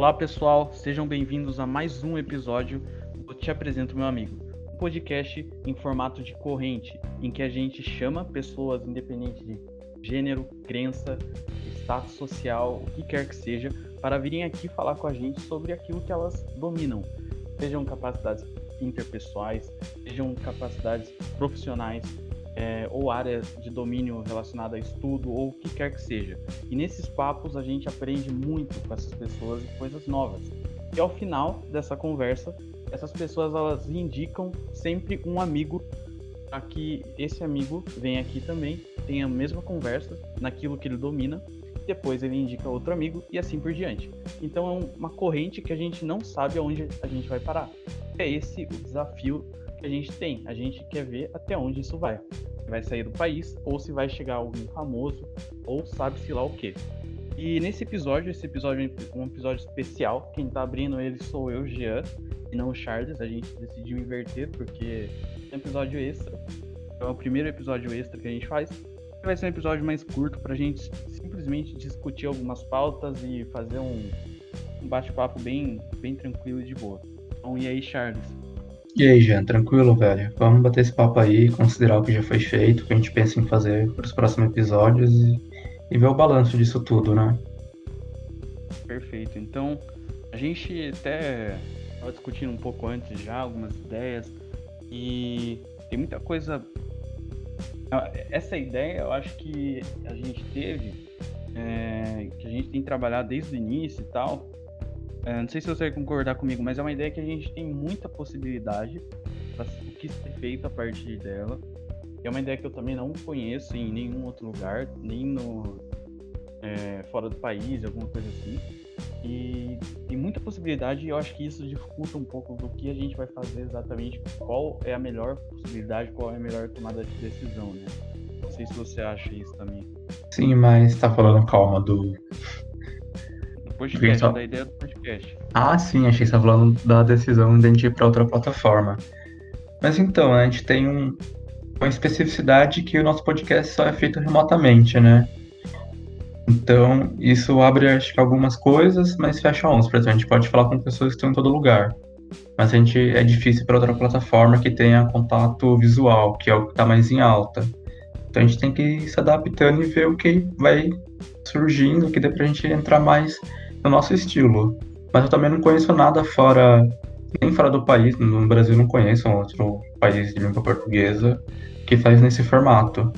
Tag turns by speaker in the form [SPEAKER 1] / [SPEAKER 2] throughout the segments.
[SPEAKER 1] Olá pessoal, sejam bem-vindos a mais um episódio do Te Apresento Meu Amigo, um podcast em formato de corrente, em que a gente chama pessoas independentes de gênero, crença, status social, o que quer que seja, para virem aqui falar com a gente sobre aquilo que elas dominam, sejam capacidades interpessoais, sejam capacidades profissionais, é, ou área de domínio relacionada a estudo ou o que quer que seja. E nesses papos a gente aprende muito com essas pessoas e coisas novas. E ao final dessa conversa, essas pessoas elas indicam sempre um amigo para que esse amigo venha aqui também, tenha a mesma conversa naquilo que ele domina, depois ele indica outro amigo e assim por diante. Então é uma corrente que a gente não sabe aonde a gente vai parar. É esse o desafio que a gente tem. A gente quer ver até onde isso vai. Se vai sair do país, ou se vai chegar algum famoso, ou sabe-se lá o que. E nesse episódio, esse episódio é um episódio especial. Quem tá abrindo ele sou eu, Jean, e não o Charles. A gente decidiu inverter porque é um episódio extra. É o primeiro episódio extra que a gente faz. Vai ser um episódio mais curto pra gente simplesmente discutir algumas pautas e fazer um, um bate-papo bem, bem tranquilo e de boa. Então, e aí, Charles?
[SPEAKER 2] E aí, Jean, tranquilo, velho? Vamos bater esse papo aí, considerar o que já foi feito, o que a gente pensa em fazer para os próximos episódios e, e ver o balanço disso tudo, né?
[SPEAKER 1] Perfeito. Então, a gente até estava discutindo um pouco antes já algumas ideias e tem muita coisa. Essa ideia eu acho que a gente teve, é, que a gente tem trabalhado desde o início e tal, não sei se você vai concordar comigo, mas é uma ideia que a gente tem muita possibilidade para o que ser feito a partir dela. É uma ideia que eu também não conheço em nenhum outro lugar, nem no é, fora do país, alguma coisa assim. E tem muita possibilidade e eu acho que isso dificulta um pouco do que a gente vai fazer exatamente, qual é a melhor possibilidade, qual é a melhor tomada de decisão, né? Não sei se você acha isso também.
[SPEAKER 2] Sim, mas tá falando calma do
[SPEAKER 1] podcast, só... da ideia do podcast.
[SPEAKER 2] Ah, sim, achei que você estava falando da decisão de a gente ir para outra plataforma. Mas então, a gente tem um, uma especificidade que o nosso podcast só é feito remotamente, né? Então, isso abre, acho que, algumas coisas, mas fecha uns. Por exemplo, a gente pode falar com pessoas que estão em todo lugar. Mas a gente é difícil para outra plataforma que tenha contato visual, que é o que está mais em alta. Então a gente tem que ir se adaptando e ver o que vai surgindo, o que dê para a gente entrar mais no nosso estilo. Mas eu também não conheço nada fora, nem fora do país, no Brasil não conheço um outro país de língua portuguesa que faz nesse formato.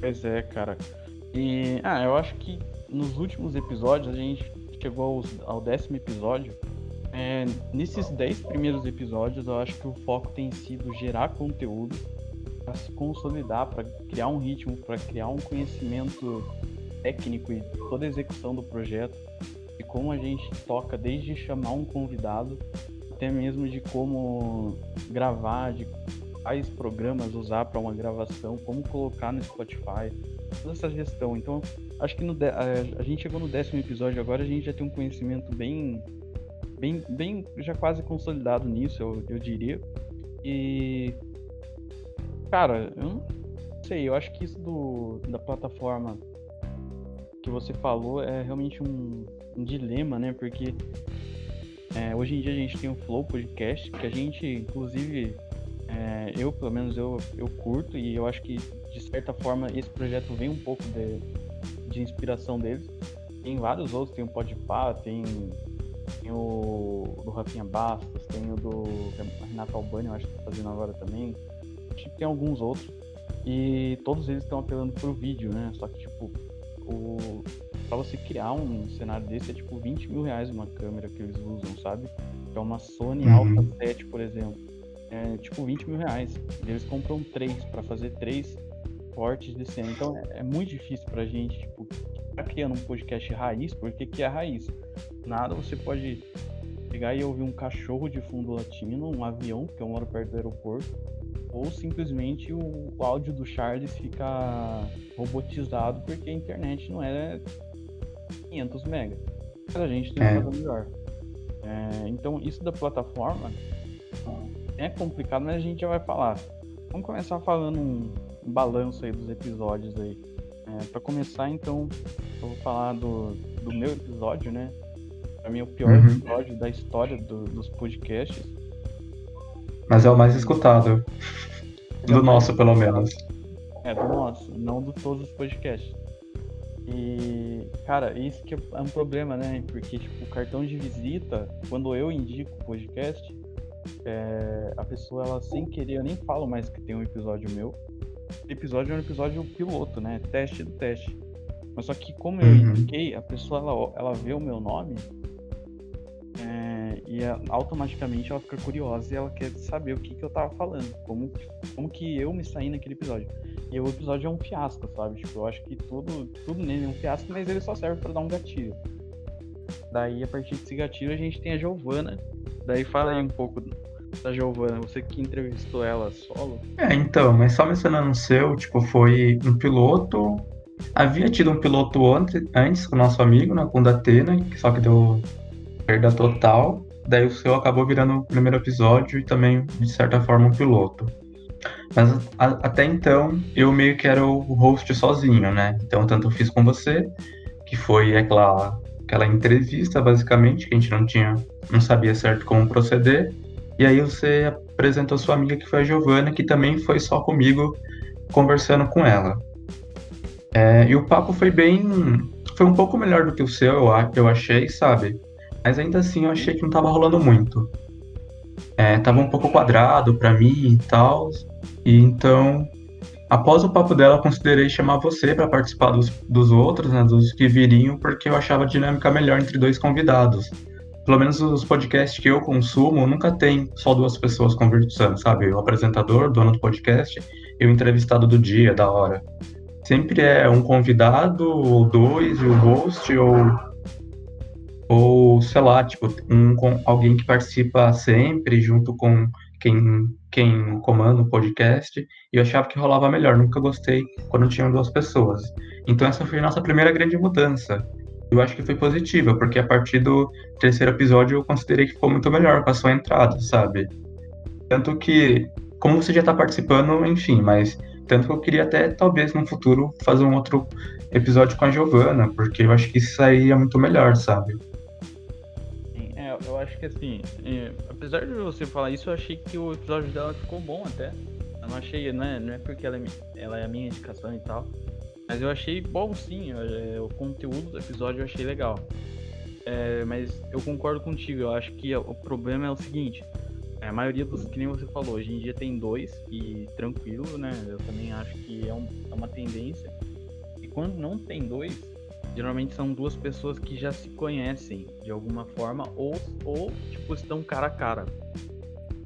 [SPEAKER 1] Pois é, cara. E, ah, eu acho que nos últimos episódios, a gente chegou ao, décimo episódio. É, nesses dez primeiros episódios, eu acho que o foco tem sido gerar conteúdo para se consolidar, para criar um ritmo, para criar um conhecimento técnico e toda a execução do projeto de como a gente toca desde chamar um convidado até mesmo de como gravar, de quais programas usar para uma gravação, como colocar no Spotify, toda essa gestão. Então, acho que no a gente chegou no décimo episódio agora, a gente já tem um conhecimento bem, bem, bem já quase consolidado nisso, eu, eu diria. E, cara, eu não sei, eu acho que isso do, da plataforma que você falou é realmente um dilema, né? Porque é, hoje em dia a gente tem o Flow Podcast, que a gente, inclusive, é, eu, pelo menos, eu, eu curto e eu acho que, de certa forma, esse projeto vem um pouco de, de inspiração deles. Tem vários outros, tem o Podpah, tem, tem o do Rafinha Bastos, tem o do Renato Albani, eu acho que tá fazendo agora também. Que tem alguns outros. E todos eles estão apelando pro vídeo, né? Só que, tipo, o, para você criar um cenário desse é tipo 20 mil reais uma câmera que eles usam, sabe? Que é uma Sony uhum. Alpha 7, por exemplo. É tipo 20 mil reais. E eles compram três para fazer três cortes de cena. Então é, é muito difícil pra gente, tipo, tá criando um podcast raiz, porque que é raiz? Nada você pode pegar e ouvir um cachorro de fundo latino, um avião, porque eu moro perto do aeroporto, ou simplesmente o, o áudio do Charles fica robotizado porque a internet não é 500 MB. Mas a gente tem que é. fazer melhor. É, então, isso da plataforma é complicado, mas a gente já vai falar. Vamos começar falando um, balanço aí dos episódios aí. É, para começar, então, eu vou falar do, do meu episódio, né? Pra mim é o pior
[SPEAKER 2] Uhum.
[SPEAKER 1] episódio da história do- dos podcasts.
[SPEAKER 2] Mas é o mais escutado.
[SPEAKER 1] É
[SPEAKER 2] Do nosso, pelo menos.
[SPEAKER 1] É, do nosso, não de todos os podcasts. E, cara, isso que é um problema, né? Porque, tipo, o cartão de visita, quando eu indico o podcast, é, a pessoa, ela sem querer, eu nem falo mais que tem um episódio meu. O episódio é um episódio piloto, né? Teste do teste. Mas só que como eu
[SPEAKER 2] Uhum.
[SPEAKER 1] indiquei, a pessoa, ela, ela vê o meu nome é, e a- automaticamente ela fica curiosa e ela quer saber o que, que eu tava falando. Como, como que eu me saí naquele episódio. E o episódio é um fiasco, sabe? Tipo, eu acho que tudo, tudo nele é um fiasco, mas ele só serve pra dar um gatilho. Daí, a partir desse gatilho, a gente tem a Giovana. Daí fala aí um pouco da Giovana, você que entrevistou ela solo.
[SPEAKER 2] É, então, mas só mencionando o seu, tipo, foi um piloto. Havia tido um piloto antes, antes com o nosso amigo, né, com o Datena, só que deu perda total. Daí o seu acabou virando o primeiro episódio e também, de certa forma, um piloto. Mas a- até então, eu meio que era o host sozinho, né? Então, tanto eu fiz com você, que foi aquela, aquela entrevista, basicamente, que a gente não tinha, não sabia certo como proceder. E aí você apresentou sua amiga, que foi a Giovana, que também foi só comigo, conversando com ela. É, e o papo foi bem. Foi um pouco melhor do que o seu, eu, eu achei, sabe? Mas ainda assim eu achei que não tava rolando muito. É, tava um pouco quadrado pra mim e tal. E então, após o papo dela, considerei chamar você pra participar dos, dos outros, né? Dos que viriam, porque eu achava a dinâmica melhor entre dois convidados. Pelo menos os podcasts que eu consumo nunca tem só duas pessoas conversando, sabe? O apresentador, dono do podcast, e o entrevistado do dia, da hora. Sempre é um convidado, ou dois, e o host, ou ou sei lá, tipo, um, com alguém que participa sempre junto com quem, quem comanda o podcast, e eu achava que rolava melhor, nunca gostei quando tinham duas pessoas. Então essa foi a nossa primeira grande mudança. Eu acho que foi positiva, porque a partir do terceiro episódio eu considerei que ficou muito melhor com a sua entrada, sabe? Tanto que, como você já tá participando, enfim, mas tanto que eu queria até, talvez, no futuro, fazer um outro episódio com a Giovana, porque eu acho que isso aí é muito melhor, sabe?
[SPEAKER 1] Eu acho que assim, é, apesar de você falar isso, eu achei que o episódio dela ficou bom até. Eu não achei, não é, não é porque ela é, ela é a minha indicação e tal. Mas eu achei bom sim, é, o conteúdo do episódio eu achei legal. É, mas eu concordo contigo, eu acho que o problema é o seguinte. a maioria dos, que nem você falou, hoje em dia tem dois e tranquilo, né? Eu também acho que é, um- é uma tendência. E quando não tem dois, geralmente são duas pessoas que já se conhecem de alguma forma ou, ou tipo, estão cara a cara.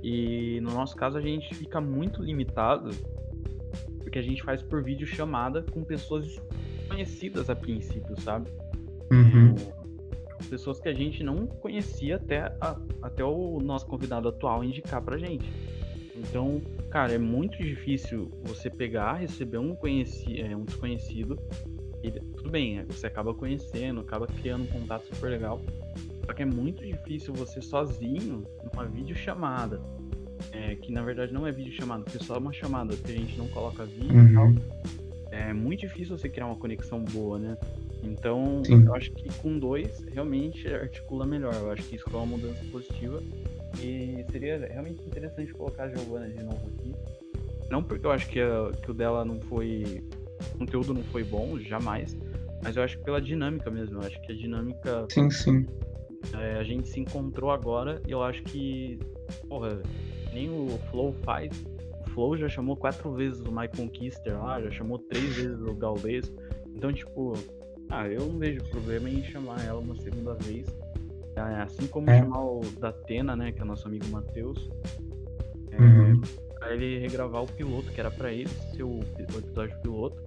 [SPEAKER 1] E no nosso caso a gente fica muito limitado porque a gente faz por vídeo chamada com pessoas conhecidas a princípio, sabe?
[SPEAKER 2] Uhum.
[SPEAKER 1] Pessoas que a gente não conhecia até, a- até o nosso convidado atual indicar pra gente. Então, cara, é muito difícil você pegar, receber um, conheci é, um desconhecido. E, tudo bem, é, você acaba conhecendo, acaba criando um contato super legal. Só que é muito difícil você sozinho, numa videochamada. É, que na verdade não é videochamada, porque é só uma chamada, que a gente não coloca vídeo e tal.
[SPEAKER 2] Uhum.
[SPEAKER 1] É muito difícil você criar uma conexão boa, né? Então,
[SPEAKER 2] Sim.
[SPEAKER 1] eu acho que com dois realmente articula melhor. Eu acho que isso foi uma mudança positiva. E seria realmente interessante colocar a Giovana de novo aqui. Não porque eu acho que, a- que o dela não foi. O conteúdo não foi bom, jamais. Mas eu acho que pela dinâmica mesmo. Eu acho que a dinâmica.
[SPEAKER 2] Sim, sim.
[SPEAKER 1] é, a gente se encontrou agora e eu acho que. Porra, nem o Flow faz. O Flow já chamou quatro vezes o My Conquister lá, já chamou três vezes o Gaules. Então, tipo, ah, eu não vejo problema em chamar ela uma segunda vez. É, Assim como
[SPEAKER 2] É.
[SPEAKER 1] chamar o Datena, né, que é nosso amigo Matheus. É,
[SPEAKER 2] Uhum.
[SPEAKER 1] Pra ele regravar o piloto, que era pra ele ser o, o episódio piloto.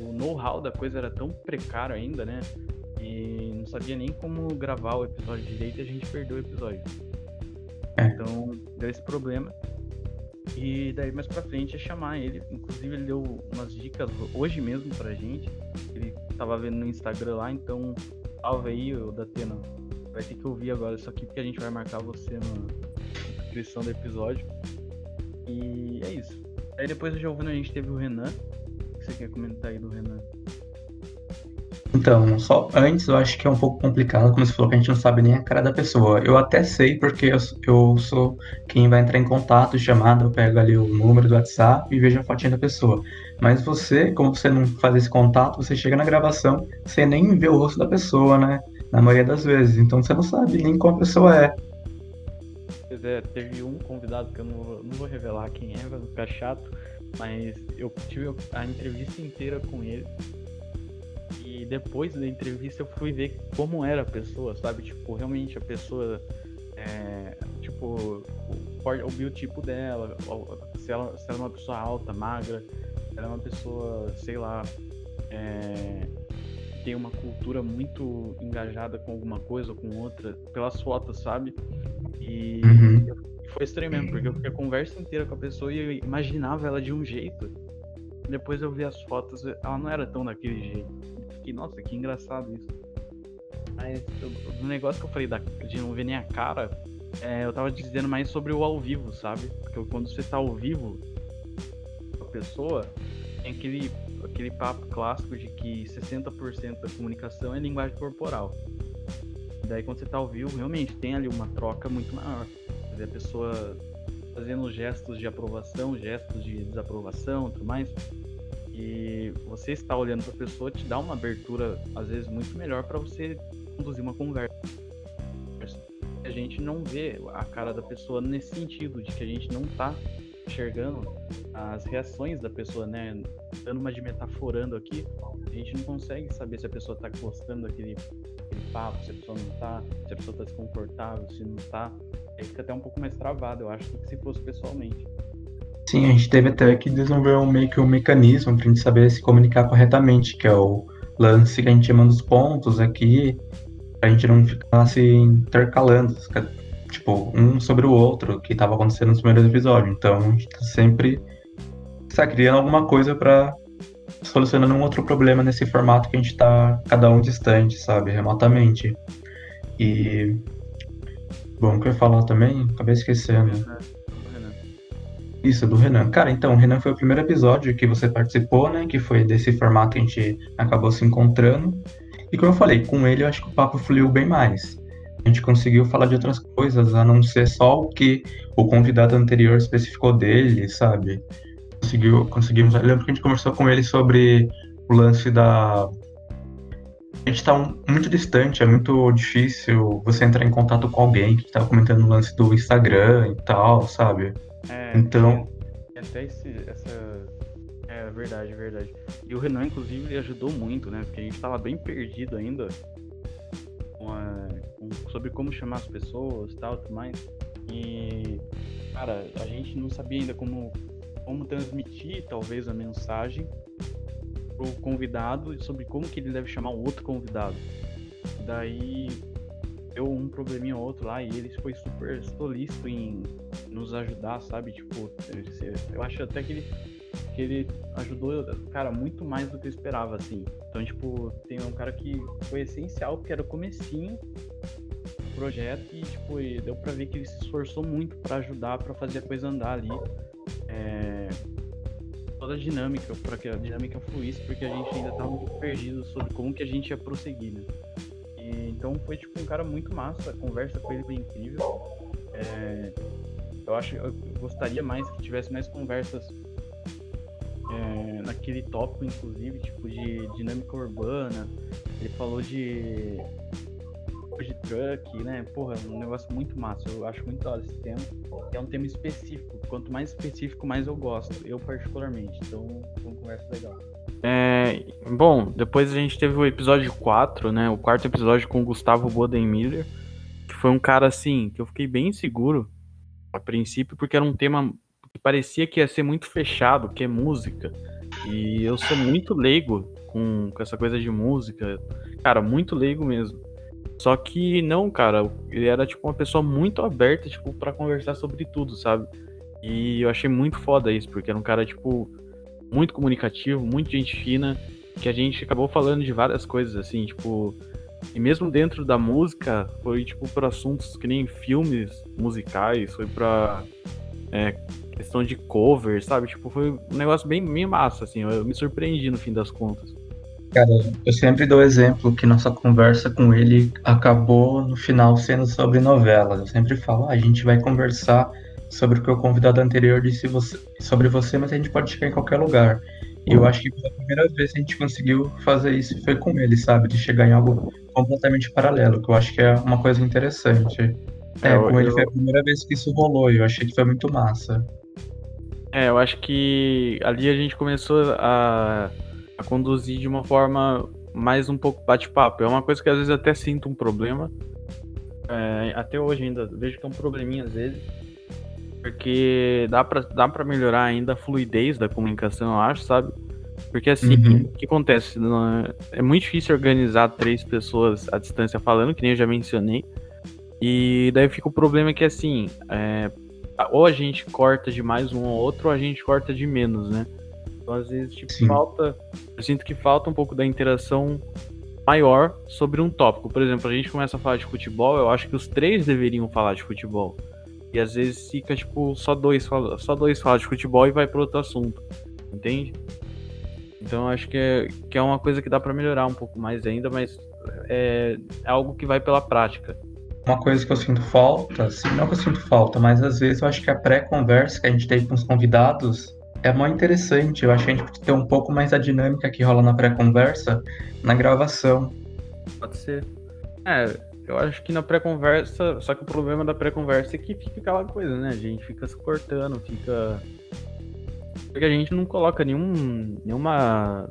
[SPEAKER 1] O know-how da coisa era tão precário ainda, né? E não sabia nem como gravar o episódio direito e a gente perdeu o episódio.
[SPEAKER 2] É.
[SPEAKER 1] Então, deu esse problema. E daí mais pra frente é chamar ele. Inclusive ele deu umas dicas hoje mesmo pra gente. Ele tava vendo no Instagram lá, então salve aí, o Datena. Vai ter que ouvir agora isso aqui porque a gente vai marcar você na descrição do episódio. E é isso. Aí depois do Giovanni a gente teve o Renan. O que você quer comentar aí do Renan?
[SPEAKER 2] Então, só antes eu acho que é um pouco complicado, como você falou, que a gente não sabe nem a cara da pessoa. Eu até sei, porque eu, eu sou quem vai entrar em contato, chamada, eu pego ali o número do WhatsApp e vejo a fotinha da pessoa. Mas você, como você não faz esse contato, você chega na gravação, você nem vê o rosto da pessoa, né? Na maioria das vezes. Então você não sabe nem como a pessoa é.
[SPEAKER 1] É, teve um convidado que eu não, não vou revelar quem é, vai ficar chato, mas eu tive a entrevista inteira com ele e depois da entrevista eu fui ver como era a pessoa, sabe? Tipo, realmente a pessoa. É, tipo, o, o biotipo dela, se ela, se ela é uma pessoa alta, magra, ela é uma pessoa, sei lá, é, tem uma cultura muito engajada com alguma coisa ou com outra, pelas fotos, sabe? E uhum. foi estranho mesmo, porque eu fiquei a conversa inteira com a pessoa e eu imaginava ela de um jeito. Depois eu vi as fotos, ela não era tão daquele jeito fiquei, nossa, que engraçado isso. Mas o, negócio que eu falei da, de não ver nem a cara, é, eu tava dizendo mais sobre o ao vivo, sabe? Porque quando você tá ao vivo com a pessoa, tem aquele, aquele papo clássico de que 60% da comunicação é linguagem corporal. Daí quando você tá ao vivo, realmente tem ali uma troca muito maior. a pessoa fazendo gestos de aprovação, gestos de desaprovação tudo mais. E você está olhando para a pessoa te dá uma abertura, às vezes, muito melhor para você conduzir uma conversa. A gente não vê a cara da pessoa nesse sentido, de que a gente não está enxergando as reações da pessoa, né? Dando uma de metaforando aqui, a gente não consegue saber se a pessoa está gostando daquele, papo, se a pessoa não está, se a pessoa está desconfortável, se não está. Aí fica até um pouco mais travado, eu acho, do que se fosse pessoalmente.
[SPEAKER 2] Sim, a gente teve até que desenvolver um, meio que um mecanismo para a gente saber se comunicar corretamente, que é o lance que a gente manda os pontos aqui, a gente não ficar se intercalando, tipo, um sobre o outro, que estava acontecendo nos primeiros episódios. Então, a gente tá sempre está criando alguma coisa para solucionando um outro problema nesse formato que a gente está cada um distante, sabe, remotamente. E bom, o que eu ia falar também, acabei esquecendo. Isso, do Renan. Cara, então, o Renan foi o primeiro episódio que você participou, né? Que foi desse formato que a gente acabou se encontrando. E como eu falei, com ele eu acho que o papo fluiu bem mais. A gente conseguiu falar de outras coisas, a não ser só o que o convidado anterior especificou dele, sabe? Conseguiu, conseguimos. Eu lembro que a gente conversou com ele sobre o lance da. A gente tá um, muito distante, é muito difícil você entrar em contato com alguém que tava comentando o lance do Instagram e tal, sabe?
[SPEAKER 1] É, então. É, até esse, essa. É verdade, verdade. E o Renan, inclusive, ele ajudou muito, né? Porque a gente tava bem perdido ainda com a, com, sobre como chamar as pessoas tal, tudo mais. E, cara, a gente não sabia ainda como, como transmitir, talvez, a mensagem pro convidado sobre como que ele deve chamar o outro convidado. Daí deu um probleminha ou outro lá e ele foi super solícito em nos ajudar, sabe? Tipo, eu acho até que ele, que ele ajudou, cara, muito mais do que eu esperava, assim. Então, tipo, tem um cara que foi essencial, porque era o comecinho do projeto e, tipo, e deu pra ver que ele se esforçou muito para ajudar, para fazer a coisa andar ali. É, toda a dinâmica, para que a dinâmica fluísse, porque a gente ainda tava muito perdido sobre como que a gente ia prosseguir, né? então foi tipo um cara muito massa, a conversa com ele foi incrível. É, eu acho, eu gostaria mais que tivesse mais conversas é, naquele tópico, inclusive, tipo de dinâmica urbana. Ele falou de de truck, né? Porra, é um negócio muito massa. Eu acho muito hora esse tema. É um tema específico. Quanto mais específico, mais eu gosto. Eu particularmente. Então, foi uma conversa legal. É, bom, depois a gente teve o episódio 4, né? O quarto episódio com o Gustavo Bodenmiller, que foi um cara assim, que eu fiquei bem inseguro a princípio, porque era um tema que parecia que ia ser muito fechado, que é música. E eu sou muito leigo com, com essa coisa de música. Cara, muito leigo mesmo. Só que não, cara, ele era tipo uma pessoa muito aberta, tipo, para conversar sobre tudo, sabe? E eu achei muito foda isso, porque era um cara, tipo, muito comunicativo, muito gente fina, que a gente acabou falando de várias coisas, assim, tipo. E mesmo dentro da música, foi tipo para assuntos que nem filmes musicais, foi pra é, questão de cover, sabe? Tipo, foi um negócio bem, bem massa, assim. Eu me surpreendi no fim das contas.
[SPEAKER 2] Cara, eu sempre dou exemplo que nossa conversa com ele acabou no final sendo sobre novelas. Eu sempre falo, ah, a gente vai conversar sobre o que o convidado anterior disse você, sobre você, mas a gente pode chegar em qualquer lugar. E eu acho que pela primeira vez a gente conseguiu fazer isso foi com ele, sabe? De chegar em algo completamente paralelo, que eu acho que é uma coisa interessante. É, é com eu... ele foi a primeira vez que isso rolou e eu achei que foi muito massa.
[SPEAKER 1] É, eu acho que ali a gente começou a a conduzir de uma forma mais um pouco bate-papo. É uma coisa que às vezes até sinto um problema. É, até hoje ainda vejo que é um probleminha às vezes. Porque dá pra, dá pra melhorar ainda a fluidez da comunicação, eu acho, sabe? Porque assim, uhum. o que acontece? É muito difícil organizar três pessoas à distância falando, que nem eu já mencionei. E daí fica o problema que assim, é, ou a gente corta de mais um ou outro, ou a gente corta de menos, né? Então, às vezes, tipo, Sim. falta. Eu sinto que falta um pouco da interação maior sobre um tópico. Por exemplo, a gente começa a falar de futebol, eu acho que os três deveriam falar de futebol. E às vezes fica, tipo, só dois, só dois falam de futebol e vai para outro assunto. Entende? Então eu acho que é, que é uma coisa que dá para melhorar um pouco mais ainda, mas é, é, algo que vai pela prática.
[SPEAKER 2] Uma coisa que eu sinto falta, assim, não que eu sinto falta, mas às vezes eu acho que a pré-conversa que a gente teve com os convidados é muito interessante. Eu acho que a gente pode ter um pouco mais a dinâmica que rola na pré-conversa na gravação.
[SPEAKER 1] Pode ser. É, eu acho que na pré-conversa, só que o problema da pré-conversa é que fica aquela coisa, né? A gente fica se cortando, fica. Porque a gente não coloca nenhum, nenhuma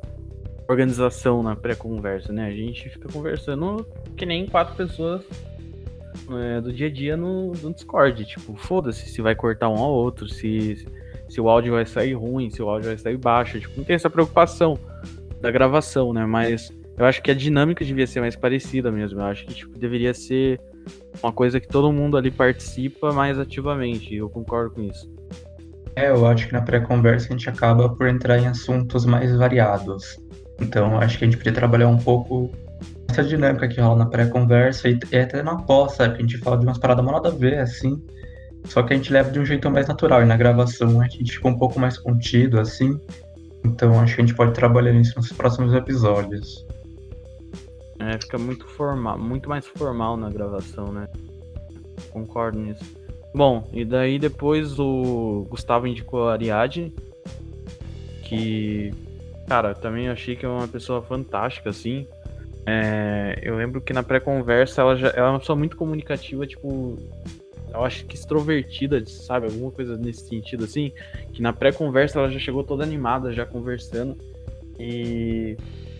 [SPEAKER 1] organização na pré-conversa, né? A gente fica conversando que nem quatro pessoas é, do dia a dia no, no Discord. Tipo, foda-se se vai cortar um ao outro, se se o áudio vai sair ruim, se o áudio vai sair baixo. Tipo, não tem essa preocupação da gravação, né? Mas eu acho que a dinâmica devia ser mais parecida mesmo. Eu acho que tipo, deveria ser uma coisa que todo mundo ali participa mais ativamente. Eu concordo com isso.
[SPEAKER 2] É, eu acho que na pré-conversa a gente acaba por entrar em assuntos mais variados. Então, acho que a gente poderia trabalhar um pouco essa dinâmica que rola na pré-conversa e, até na pós, sabe? Que a gente fala de umas paradas mal nada a ver, assim. Só que a gente leva de um jeito mais natural. E na gravação a gente ficou um pouco mais contido, assim. Então acho que a gente pode trabalhar nisso nos próximos episódios.
[SPEAKER 1] É, fica muito formal, muito mais formal na gravação, né? Concordo nisso. Bom, e daí depois o Gustavo indicou a Ariadne, que, cara, também achei que é uma pessoa fantástica, assim. É, eu lembro que na pré-conversa ela, já, ela é uma pessoa muito comunicativa, tipo, eu acho que extrovertida, sabe? Alguma coisa nesse sentido, assim. Que na pré-conversa ela já chegou toda animada, já conversando. E.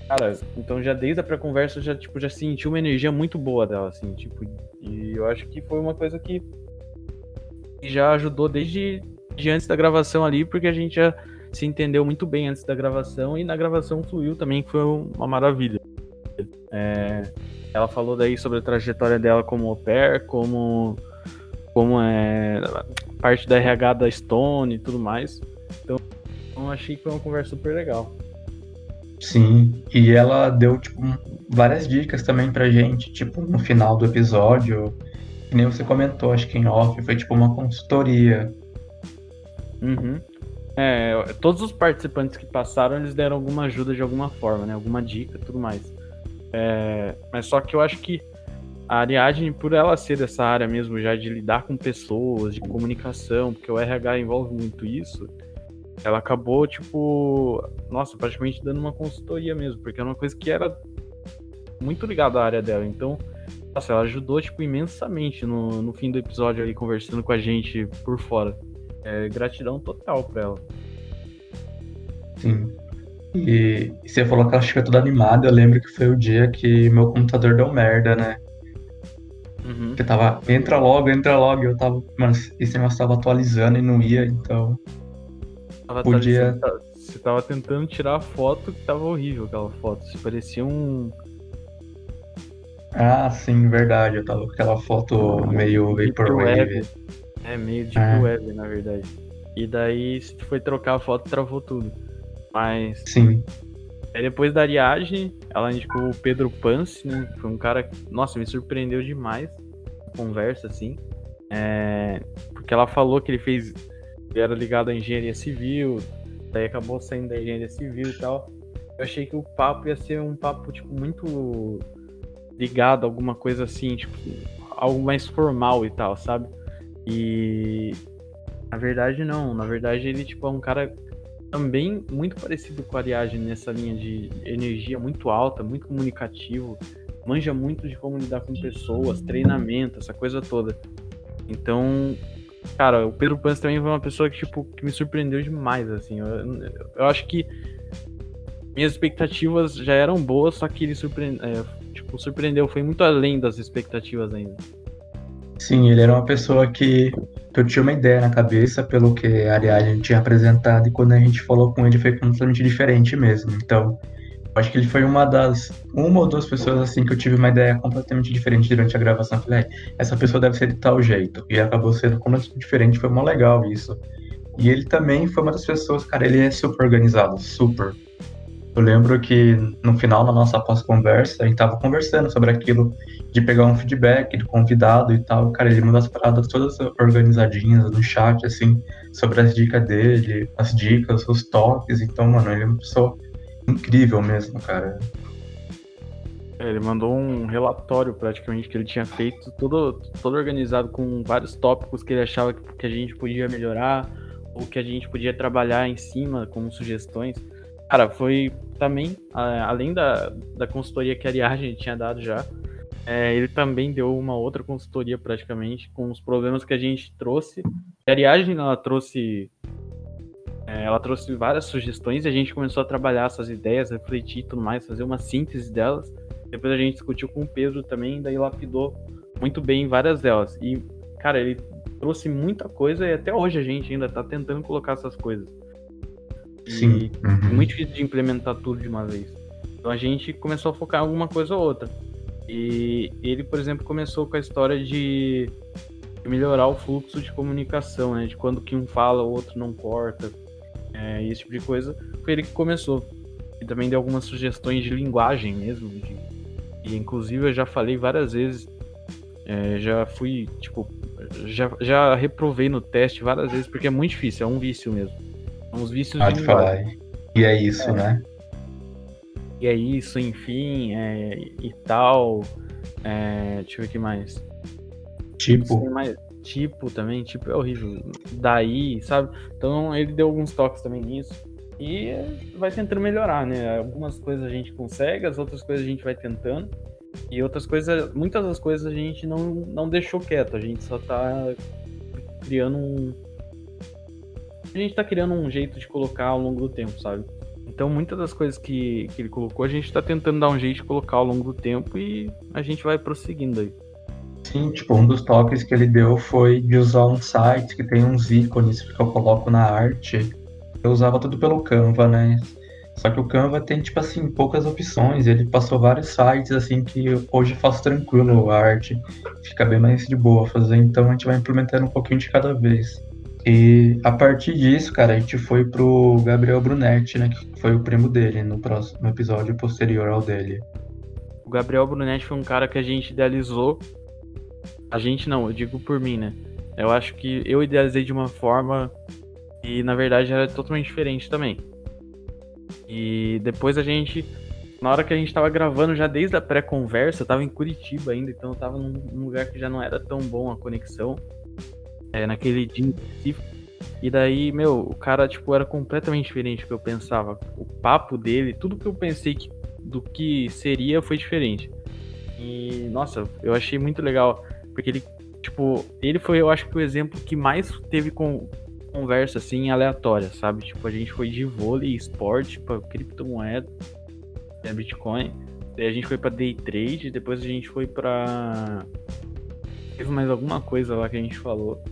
[SPEAKER 1] Cara, então já desde a pré-conversa eu já, tipo, já senti uma energia muito boa dela, assim, tipo. E eu acho que foi uma coisa que já ajudou desde de antes da gravação ali, porque a gente já se entendeu muito bem antes da gravação e na gravação fluiu também, que foi uma maravilha. É, ela falou daí sobre a trajetória dela como au pair, como como é parte da RH da Stone e tudo mais. Então, eu achei que foi uma conversa super legal.
[SPEAKER 2] Sim, e ela deu tipo várias dicas também pra gente, tipo, no final do episódio, que nem você comentou, acho que em off, foi tipo uma consultoria.
[SPEAKER 1] Uhum. É, todos os participantes que passaram, eles deram alguma ajuda de alguma forma, né? Alguma dica tudo mais. É, mas só que eu acho que a Ariadne, por ela ser dessa área mesmo já de lidar com pessoas, de comunicação, porque o RH envolve muito isso, ela acabou, tipo, nossa, praticamente dando uma consultoria mesmo, porque é uma coisa que era muito ligada à área dela. Então, nossa, ela ajudou, tipo, imensamente no, no fim do episódio ali, conversando com a gente por fora. É, gratidão total pra ela.
[SPEAKER 2] Sim. E, e você falou que ela chegou toda animada, eu lembro que foi o dia que meu computador deu merda, né? Uhum. Que tava, entra logo, entra logo. Eu tava, mano, esse negócio tava atualizando e não ia, então.
[SPEAKER 1] Tava podia. Você tava tentando tirar a foto que tava horrível aquela foto. Você parecia um.
[SPEAKER 2] Ah, sim, verdade. Eu tava com aquela foto meio Vaporwave.
[SPEAKER 1] É, meio Deep é. Web, na verdade. E daí, se foi trocar a foto, travou tudo. Mas.
[SPEAKER 2] Sim.
[SPEAKER 1] Aí depois da Ariage, ela indicou o Pedro Pance, né? Foi um cara que, nossa, me surpreendeu demais a conversa, assim. É, porque ela falou que ele fez. Ele era ligado à engenharia civil, daí acabou saindo da engenharia civil e tal. eu achei que o papo ia ser um papo, tipo, muito ligado a alguma coisa assim, tipo, algo mais formal e tal, sabe? E na verdade não, na verdade ele tipo é um cara também muito parecido com a Ariadne nessa linha de energia muito alta, muito comunicativo, manja muito de como lidar com pessoas, treinamento, essa coisa toda. Então, cara, o Pedro Pans também foi uma pessoa que tipo que me surpreendeu demais assim. Eu, eu acho que minhas expectativas já eram boas, só que ele surpreendeu, é, tipo, surpreendeu, foi muito além das expectativas ainda.
[SPEAKER 2] Sim, ele era uma pessoa que eu tinha uma ideia na cabeça pelo que a Ariadne tinha apresentado e quando a gente falou com ele foi completamente diferente mesmo. Então, acho que ele foi uma das uma ou duas pessoas assim que eu tive uma ideia completamente diferente durante a gravação. Falei, essa pessoa deve ser de tal jeito e acabou sendo completamente diferente. Foi mó legal isso. E ele também foi uma das pessoas, cara, ele é super organizado, super. Eu lembro que no final, na nossa pós-conversa, a gente tava conversando sobre aquilo de pegar um feedback do convidado e tal. Cara, ele mandou as paradas todas organizadinhas no chat, assim, sobre as dicas dele, as dicas, os toques. Então, mano, ele é uma pessoa incrível mesmo, cara.
[SPEAKER 1] É, ele mandou um relatório praticamente que ele tinha feito, todo, todo organizado com vários tópicos que ele achava que a gente podia melhorar ou que a gente podia trabalhar em cima como sugestões. Cara, foi também, além da, da consultoria que a Ariadne tinha dado já, é, ele também deu uma outra consultoria praticamente com os problemas que a gente trouxe. A Ariadne, ela trouxe é, ela trouxe várias sugestões e a gente começou a trabalhar essas ideias, refletir tudo mais, fazer uma síntese delas. Depois a gente discutiu com o Pedro também, daí lapidou muito bem várias delas. E, cara, ele trouxe muita coisa e até hoje a gente ainda tá tentando colocar essas coisas.
[SPEAKER 2] Sim.
[SPEAKER 1] Uhum. muito difícil de implementar tudo de uma vez. Então a gente começou a focar em alguma coisa ou outra. E ele, por exemplo, começou com a história de melhorar o fluxo de comunicação, né? De quando que um fala, o outro não corta, é, esse tipo de coisa. Foi ele que começou. E também deu algumas sugestões de linguagem mesmo. De, e inclusive eu já falei várias vezes, é, já fui, tipo, já, já reprovei no teste várias vezes, porque é muito difícil, é um vício mesmo. Uns vícios
[SPEAKER 2] Pode de falar. E é isso, é. né?
[SPEAKER 1] E é isso, enfim, é, e tal. É, deixa eu ver o que mais.
[SPEAKER 2] Tipo.
[SPEAKER 1] Mais, tipo também, tipo é horrível. Daí, sabe? Então ele deu alguns toques também nisso. E vai tentando melhorar, né? Algumas coisas a gente consegue, as outras coisas a gente vai tentando. E outras coisas, muitas das coisas a gente não, não deixou quieto, a gente só tá criando um, a gente tá criando um jeito de colocar ao longo do tempo, sabe? Então, muitas das coisas que, que ele colocou, a gente tá tentando dar um jeito de colocar ao longo do tempo e a gente vai prosseguindo aí.
[SPEAKER 2] Sim, tipo, um dos toques que ele deu foi de usar um site que tem uns ícones que eu coloco na arte. Eu usava tudo pelo Canva, né? Só que o Canva tem, tipo assim, poucas opções. Ele passou vários sites, assim, que hoje eu faço tranquilo a arte. Fica bem mais de boa fazer. Então a gente vai implementando um pouquinho de cada vez. E a partir disso, cara, a gente foi pro Gabriel Brunetti, né? Que foi o primo dele no próximo episódio posterior ao dele.
[SPEAKER 1] O Gabriel Brunetti foi um cara que a gente idealizou. A gente não, eu digo por mim, né? Eu acho que eu idealizei de uma forma e na verdade era totalmente diferente também. E depois a gente, na hora que a gente tava gravando, já desde a pré-conversa, tava em Curitiba ainda, então eu tava num lugar que já não era tão bom a conexão é, naquele dia. E daí, meu, o cara, tipo, era completamente diferente do que eu pensava. O papo dele, tudo que eu pensei que, do que seria foi diferente. E, nossa, eu achei muito legal, porque ele, tipo, ele foi, eu acho que o exemplo que mais teve com conversa, assim, aleatória, sabe? Tipo, a gente foi de vôlei, esporte, pra criptomoeda, é, Bitcoin. Daí a gente foi pra day trade, depois a gente foi pra... Teve mais alguma coisa lá que a gente falou.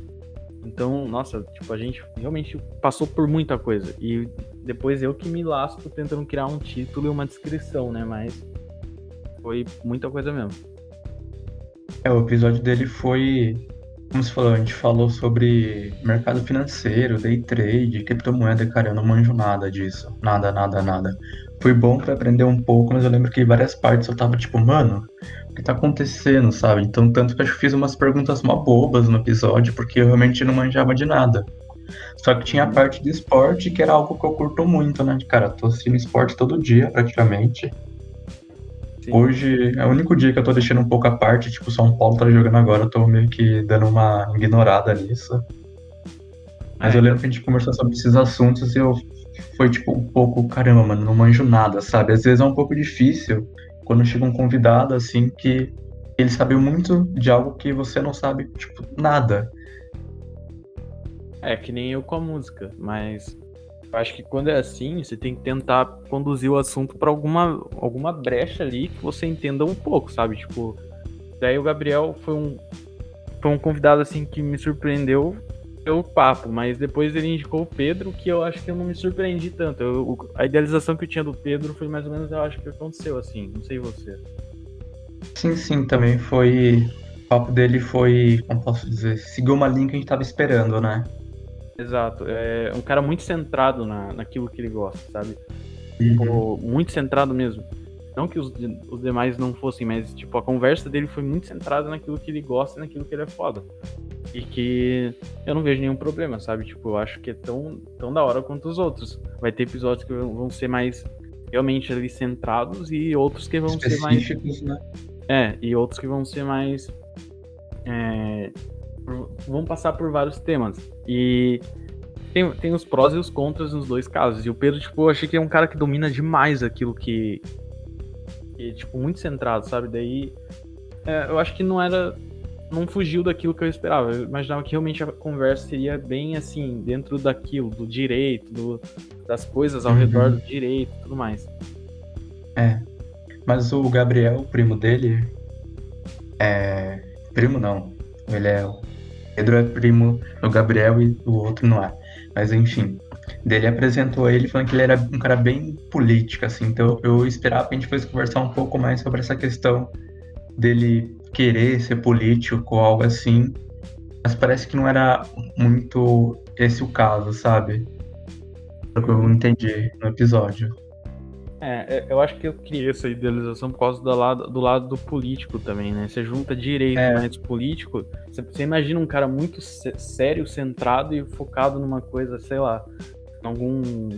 [SPEAKER 1] Então, nossa, tipo, a gente realmente passou por muita coisa. E depois eu que me lasco tentando criar um título e uma descrição, né? Mas foi muita coisa mesmo.
[SPEAKER 2] É, o episódio dele foi. Como você falou, a gente falou sobre mercado financeiro, day trade, criptomoeda, cara, eu não manjo nada disso. Nada, nada, nada. Foi bom para aprender um pouco, mas eu lembro que várias partes eu tava tipo, mano, que tá acontecendo, sabe? Então, tanto que eu fiz umas perguntas mó bobas no episódio, porque eu realmente não manjava de nada. Só que tinha a parte de esporte, que era algo que eu curto muito, né? Cara, tô assistindo esporte todo dia, praticamente. Sim. Hoje é o único dia que eu tô deixando um pouco a parte, tipo, São Paulo tá jogando agora, eu tô meio que dando uma ignorada nisso. Mas é. eu lembro que a gente conversou sobre esses assuntos e eu foi tipo um pouco, caramba, mano, não manjo nada, sabe? Às vezes é um pouco difícil quando chega um convidado assim que ele sabe muito de algo que você não sabe, tipo, nada.
[SPEAKER 1] É que nem eu com a música, mas eu acho que quando é assim, você tem que tentar conduzir o assunto para alguma, alguma brecha ali que você entenda um pouco, sabe? Tipo, daí o Gabriel foi um, foi um convidado assim que me surpreendeu pelo papo, mas depois ele indicou o Pedro, que eu acho que eu não me surpreendi tanto. Eu, a idealização que eu tinha do Pedro foi mais ou menos, eu acho que aconteceu assim, não sei você.
[SPEAKER 2] Sim, sim, também foi. O papo dele foi, como posso dizer, seguiu uma linha que a gente tava esperando, né?
[SPEAKER 1] Exato. É um cara muito centrado na, naquilo que ele gosta, sabe? Uhum. Tipo, muito centrado mesmo. Não que os, os demais não fossem, mas tipo, a conversa dele foi muito centrada naquilo que ele gosta e naquilo que ele é foda. E que eu não vejo nenhum problema, sabe? Tipo, eu acho que é tão, tão da hora quanto os outros. Vai ter episódios que vão ser mais realmente ali centrados e outros que vão ser mais. Né? É, e outros que vão ser mais. É, vão passar por vários temas. E tem, tem os prós e os contras nos dois casos. E o Pedro, tipo, eu achei que é um cara que domina demais aquilo que. que tipo, muito centrado, sabe? Daí. É, eu acho que não era. Não fugiu daquilo que eu esperava. Eu imaginava que realmente a conversa seria bem assim, dentro daquilo, do direito, do, das coisas ao uhum. redor do direito e tudo mais.
[SPEAKER 2] É. Mas o Gabriel, o primo dele, é. Primo não. Ele é. Pedro é primo do Gabriel e o outro não é. Mas enfim. Dele apresentou ele falando que ele era um cara bem político, assim. Então eu esperava que a gente fosse conversar um pouco mais sobre essa questão dele querer ser político ou algo assim. Mas parece que não era muito esse o caso, sabe? Pelo que eu entendi no episódio.
[SPEAKER 1] É, é, eu acho que eu criei essa idealização por causa do lado do, lado do político também, né? Você junta direito é. mais político, você, você, imagina um cara muito sério, centrado e focado numa coisa, sei lá, em algum,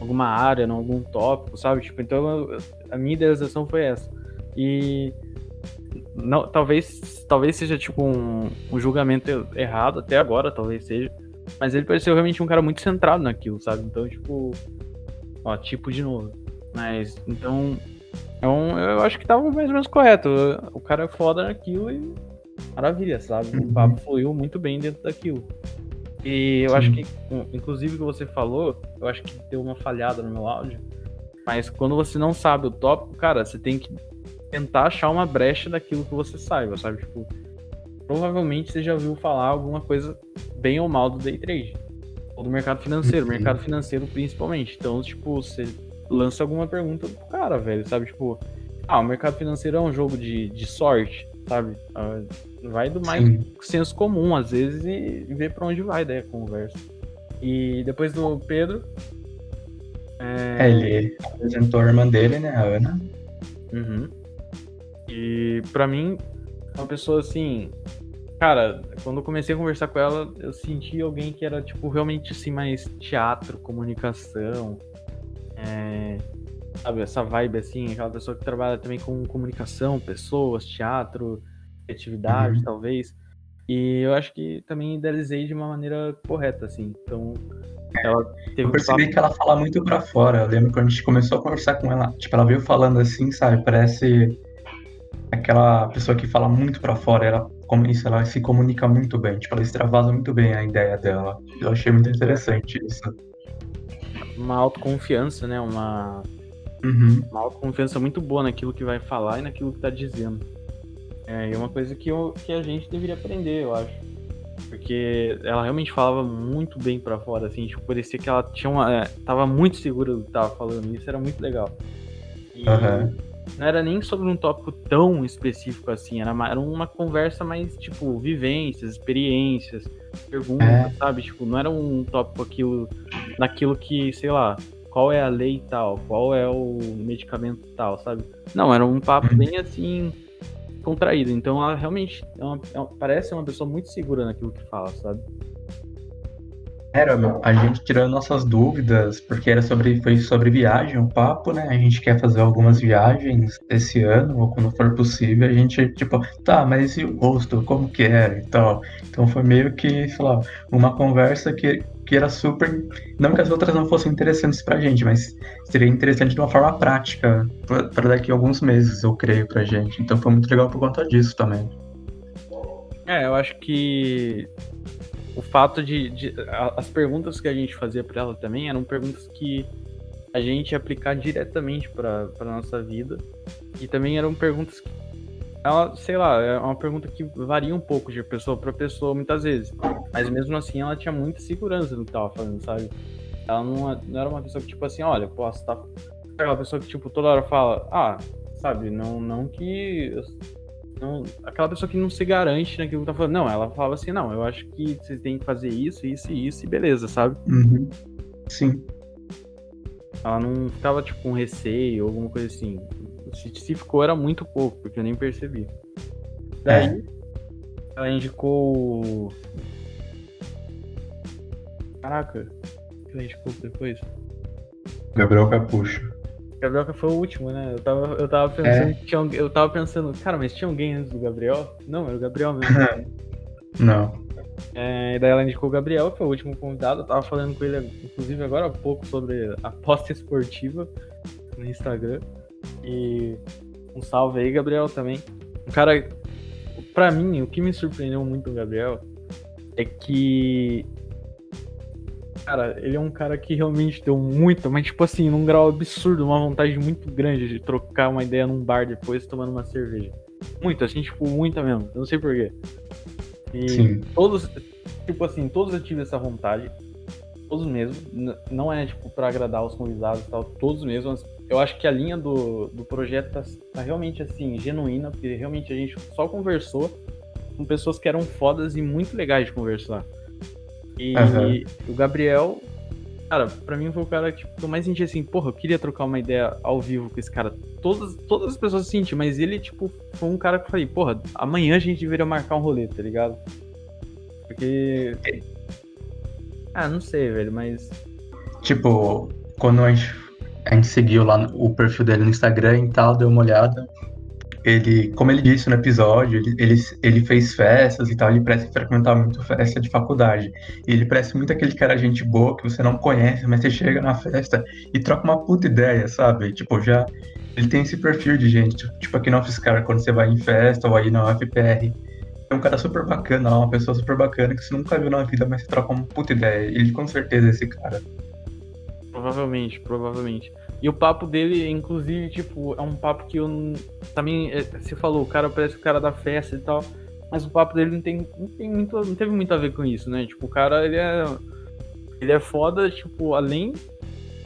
[SPEAKER 1] alguma área, em algum tópico, sabe? Tipo, então eu, a minha idealização foi essa. E não, talvez, talvez seja tipo um, um julgamento errado até agora, talvez seja. Mas ele pareceu realmente um cara muito centrado naquilo, sabe? Então, tipo, ó, tipo de novo. Mas, então, é um, eu acho que tava mais ou menos correto. O cara é foda naquilo e maravilha, sabe? O uhum. papo fluiu muito bem dentro daquilo. E eu Sim. acho que, inclusive o que você falou, eu acho que deu uma falhada no meu áudio. Mas quando você não sabe o tópico, cara, você tem que tentar achar uma brecha daquilo que você saiba, sabe? Tipo, provavelmente você já ouviu falar alguma coisa bem ou mal do day trade. Ou do mercado financeiro, uhum. mercado financeiro principalmente. Então, tipo, você lança alguma pergunta pro cara, velho, sabe? Tipo, ah, o mercado financeiro é um jogo de, de sorte, sabe? Ah, vai do mais Sim. senso comum, às vezes, e, vê pra onde vai daí a conversa. E depois do Pedro.
[SPEAKER 2] É... é ele apresentou a irmã dele, né, a Ana.
[SPEAKER 1] Uhum. E pra mim, uma pessoa assim. Cara, quando eu comecei a conversar com ela, eu senti alguém que era, tipo, realmente assim, mais teatro, comunicação, é, sabe, essa vibe assim, aquela pessoa que trabalha também com comunicação, pessoas, teatro, criatividade, uhum. talvez. E eu acho que também idealizei de uma maneira correta, assim. Então,
[SPEAKER 2] ela teve Eu percebi um que ela fala muito pra fora. Eu lembro quando a gente começou a conversar com ela, tipo, ela veio falando assim, sabe? Parece aquela pessoa que fala muito pra fora. Ela, como isso, ela se comunica muito bem. Tipo, ela extravasa muito bem a ideia dela. Eu achei muito interessante isso
[SPEAKER 1] uma autoconfiança, né? Uma,
[SPEAKER 2] uhum.
[SPEAKER 1] uma autoconfiança muito boa naquilo que vai falar e naquilo que tá dizendo. É, é uma coisa que, eu, que a gente deveria aprender, eu acho. Porque ela realmente falava muito bem para fora, assim, tipo, parecia que ela tinha uma. É, tava muito segura do que tava falando, isso era muito legal.
[SPEAKER 2] E uhum.
[SPEAKER 1] Não era nem sobre um tópico tão específico assim, era uma, era uma conversa mais, tipo, vivências, experiências, perguntas, é. sabe? Tipo, não era um tópico aquilo naquilo que, sei lá, qual é a lei tal, qual é o medicamento tal, sabe? Não, era um papo uhum. bem assim contraído. Então ela realmente é uma, é uma, parece uma pessoa muito segura naquilo que fala, sabe?
[SPEAKER 2] Era a gente tirando nossas dúvidas, porque era sobre, foi sobre viagem, um papo, né? A gente quer fazer algumas viagens esse ano, ou quando for possível, a gente, tipo, tá, mas e o rosto, como que era e tal. Então foi meio que, sei lá, uma conversa que, que era super. Não que as outras não fossem interessantes pra gente, mas seria interessante de uma forma prática para daqui a alguns meses, eu creio, pra gente. Então foi muito legal por conta disso também.
[SPEAKER 1] É, eu acho que o fato de, de, as perguntas que a gente fazia para ela também eram perguntas que a gente ia aplicar diretamente para nossa vida. E também eram perguntas que ela, sei lá, é uma pergunta que varia um pouco de pessoa para pessoa muitas vezes, mas mesmo assim ela tinha muita segurança no que tava falando, sabe? Ela não, não era uma pessoa que tipo assim, olha, posso estar tá... aquela pessoa que tipo toda hora fala, ah, sabe, não não que não, aquela pessoa que não se garante naquilo que tá falando. Não, ela falava assim, não, eu acho que vocês têm que fazer isso, isso e isso, e beleza, sabe?
[SPEAKER 2] Uhum. Sim.
[SPEAKER 1] Ela não ficava, tipo, com receio ou alguma coisa assim. Se ficou, era muito pouco, porque eu nem percebi. Daí, é. ela indicou. Caraca, o que ela indicou depois?
[SPEAKER 2] Gabriel Capucho.
[SPEAKER 1] Gabriel foi o último, né? Eu tava, eu tava pensando é. que tinha, eu tava pensando, cara, mas tinha alguém antes do Gabriel? Não, era o Gabriel mesmo.
[SPEAKER 2] Não.
[SPEAKER 1] É, e daí ela indicou o Gabriel, que foi o último convidado. Eu tava falando com ele, inclusive, agora há pouco sobre aposta esportiva no Instagram. E um salve aí, Gabriel, também. Um cara, pra mim, o que me surpreendeu muito no Gabriel é que Cara, ele é um cara que realmente deu muito, mas tipo assim, num grau absurdo, uma vontade muito grande de trocar uma ideia num bar depois tomando uma cerveja. Muito, assim, tipo, muita mesmo. Eu não sei porquê. E Sim. todos, tipo assim, todos eu tive essa vontade. Todos mesmo. Não é, tipo, pra agradar os convidados e tal, todos mesmo. Eu acho que a linha do, do projeto tá, tá realmente, assim, genuína, porque realmente a gente só conversou com pessoas que eram fodas e muito legais de conversar. E uhum. o Gabriel, cara, pra mim foi o cara que tipo, eu mais senti assim, porra, eu queria trocar uma ideia ao vivo com esse cara. Todas, todas as pessoas sentiam, mas ele, tipo, foi um cara que eu falei, porra, amanhã a gente deveria marcar um rolê, tá ligado? Porque. Ah, não sei, velho, mas.
[SPEAKER 2] Tipo, quando a gente, a gente seguiu lá o perfil dele no Instagram e tal, deu uma olhada ele, como ele disse no episódio, ele, ele, ele, fez festas e tal, ele parece frequentar muito festa de faculdade. E ele parece muito aquele cara gente boa que você não conhece, mas você chega na festa e troca uma puta ideia, sabe? Tipo, já. Ele tem esse perfil de gente, tipo aqui no Office quando você vai em festa ou aí na UFPR. É um cara super bacana, uma pessoa super bacana que você nunca viu na vida, mas você troca uma puta ideia. Ele com certeza é esse cara.
[SPEAKER 1] Provavelmente, provavelmente. E o papo dele, inclusive, tipo, é um papo que eu também. É, você falou, o cara parece o cara da festa e tal. Mas o papo dele não tem, não tem muito. Não teve muito a ver com isso, né? Tipo, o cara, ele é. Ele é foda, tipo, além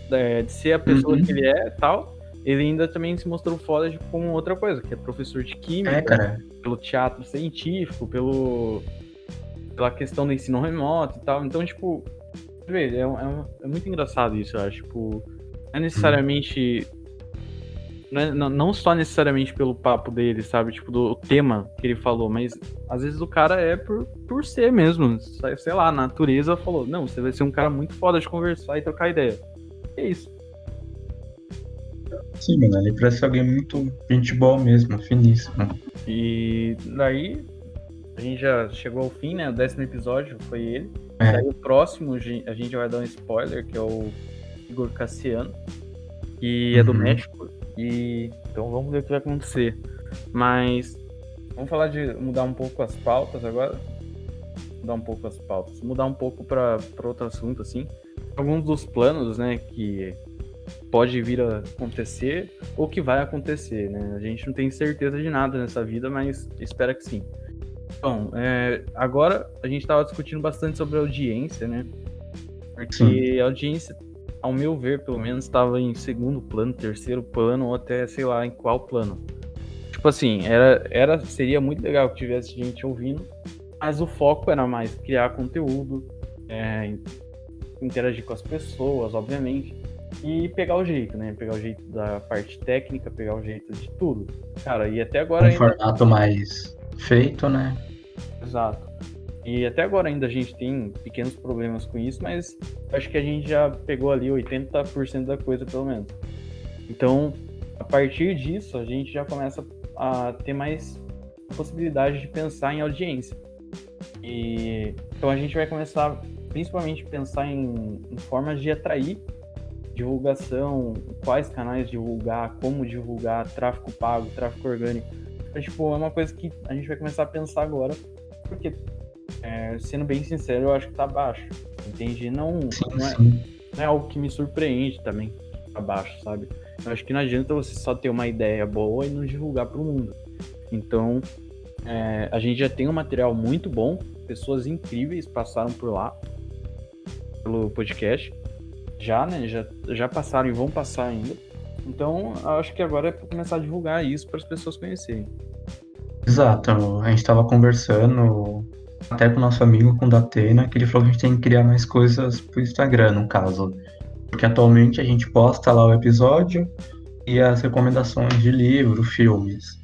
[SPEAKER 1] de, de ser a pessoa uhum. que ele é tal, ele ainda também se mostrou foda tipo, com outra coisa, que é professor de química,
[SPEAKER 2] é, cara.
[SPEAKER 1] pelo teatro científico, pelo. pela questão do ensino remoto e tal. Então, tipo, vê, é, é, é muito engraçado isso, eu acho. Tipo, é necessariamente. Não, é, não, não, só necessariamente pelo papo dele, sabe? Tipo, do tema que ele falou, mas às vezes o cara é por, por ser mesmo. Sei lá, a natureza falou: não, você vai ser um cara muito foda de conversar e trocar ideia. É isso.
[SPEAKER 2] Sim, mano, ele parece alguém muito gente boa mesmo, finíssimo.
[SPEAKER 1] E daí a gente já chegou ao fim, né? O décimo episódio foi ele. É. Daí o próximo a gente vai dar um spoiler, que é o Igor Cassiano, que é do uhum. México. E então vamos ver o que vai acontecer. Mas vamos falar de mudar um pouco as pautas agora. Mudar um pouco as pautas. Mudar um pouco para outro assunto, assim. Alguns dos planos, né, que pode vir a acontecer ou que vai acontecer, né? A gente não tem certeza de nada nessa vida, mas espera que sim. Bom, é, agora a gente estava discutindo bastante sobre audiência, né? Porque sim. a audiência ao meu ver, pelo menos, estava em segundo plano, terceiro plano, ou até sei lá em qual plano. Tipo assim, era, era, seria muito legal que tivesse gente ouvindo, mas o foco era mais criar conteúdo, é, interagir com as pessoas, obviamente, e pegar o jeito, né? Pegar o jeito da parte técnica, pegar o jeito de tudo. Cara, e até agora.
[SPEAKER 2] Um ainda... formato mais feito, né?
[SPEAKER 1] Exato. E até agora ainda a gente tem pequenos problemas com isso, mas acho que a gente já pegou ali 80% da coisa, pelo menos. Então, a partir disso, a gente já começa a ter mais possibilidade de pensar em audiência. E então a gente vai começar principalmente pensar em, em formas de atrair divulgação, quais canais divulgar, como divulgar, tráfego pago, tráfego orgânico. Então, tipo, é uma coisa que a gente vai começar a pensar agora, porque, é, sendo bem sincero, eu acho que tá baixo. Entendi? Não,
[SPEAKER 2] sim,
[SPEAKER 1] não, é, não é algo que me surpreende também, tá baixo, sabe? Eu acho que não adianta você só ter uma ideia boa e não divulgar para o mundo. Então, é, a gente já tem um material muito bom, pessoas incríveis passaram por lá, pelo podcast já, né? Já, já passaram e vão passar ainda. Então, acho que agora é para começar a divulgar isso para as pessoas conhecerem.
[SPEAKER 2] Exato. A gente estava conversando até com o nosso amigo, com o Datena, que ele falou que a gente tem que criar mais coisas pro Instagram, no caso. Porque atualmente a gente posta lá o episódio e as recomendações de livro, filmes.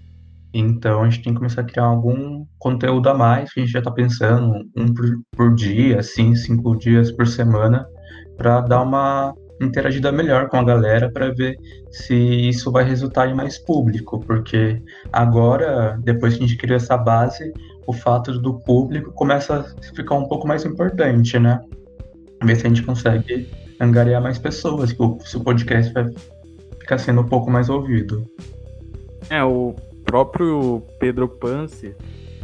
[SPEAKER 2] Então a gente tem que começar a criar algum conteúdo a mais, que a gente já está pensando, um por, por dia, assim, cinco dias por semana, para dar uma interagida melhor com a galera para ver se isso vai resultar em mais público, porque agora, depois que a gente cria essa base, o fato do público começa a ficar um pouco mais importante, né? Ver se a gente consegue angariar mais pessoas, se o podcast vai ficar sendo um pouco mais ouvido.
[SPEAKER 1] É, o próprio Pedro Pance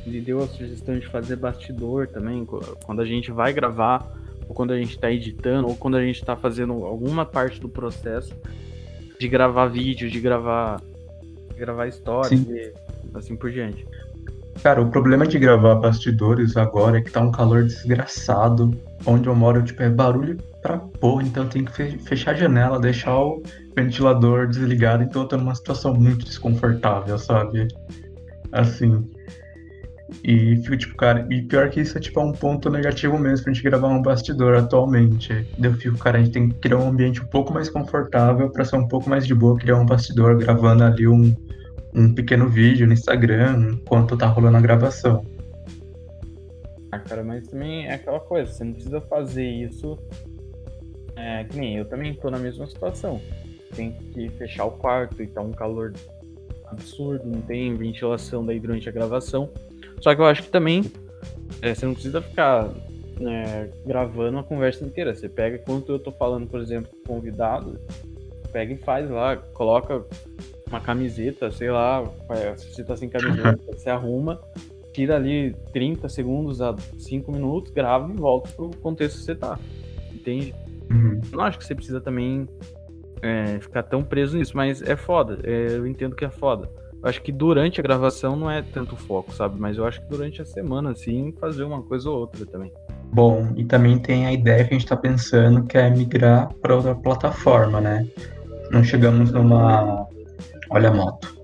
[SPEAKER 1] ele deu a sugestão de fazer bastidor também, quando a gente vai gravar ou quando a gente está editando, ou quando a gente está fazendo alguma parte do processo de gravar vídeo, de gravar, de gravar histórias e assim por diante.
[SPEAKER 2] Cara, o problema de gravar bastidores agora é que tá um calor desgraçado. Onde eu moro, tipo, é barulho pra porra, então tenho que fechar a janela, deixar o ventilador desligado, então eu tô numa situação muito desconfortável, sabe? Assim, e fico tipo, cara, e pior que isso é tipo é um ponto negativo mesmo pra gente gravar um bastidor atualmente. Eu fico, cara, a gente tem que criar um ambiente um pouco mais confortável para ser um pouco mais de boa, criar um bastidor gravando ali um, um pequeno vídeo no Instagram enquanto tá rolando a gravação.
[SPEAKER 1] Ah, cara, mas também é aquela coisa, você não precisa fazer isso. É, que nem eu também tô na mesma situação. Tem que fechar o quarto e tá um calor absurdo, não tem ventilação daí durante a gravação. Só que eu acho que também é, você não precisa ficar né, gravando a conversa inteira. Você pega quando eu tô falando, por exemplo, com convidado, pega e faz lá, coloca uma camiseta, sei lá, se você tá sem camiseta, você arruma, tira ali 30 segundos a 5 minutos, grava e volta pro contexto que você tá. Entende?
[SPEAKER 2] Uhum.
[SPEAKER 1] Não acho que você precisa também é, ficar tão preso nisso, mas é foda. É, eu entendo que é foda. Eu acho que durante a gravação não é tanto foco, sabe? Mas eu acho que durante a semana, assim, fazer uma coisa ou outra também.
[SPEAKER 2] Bom, e também tem a ideia que a gente está pensando que é migrar para outra plataforma, né? Não chegamos numa. Olha a moto.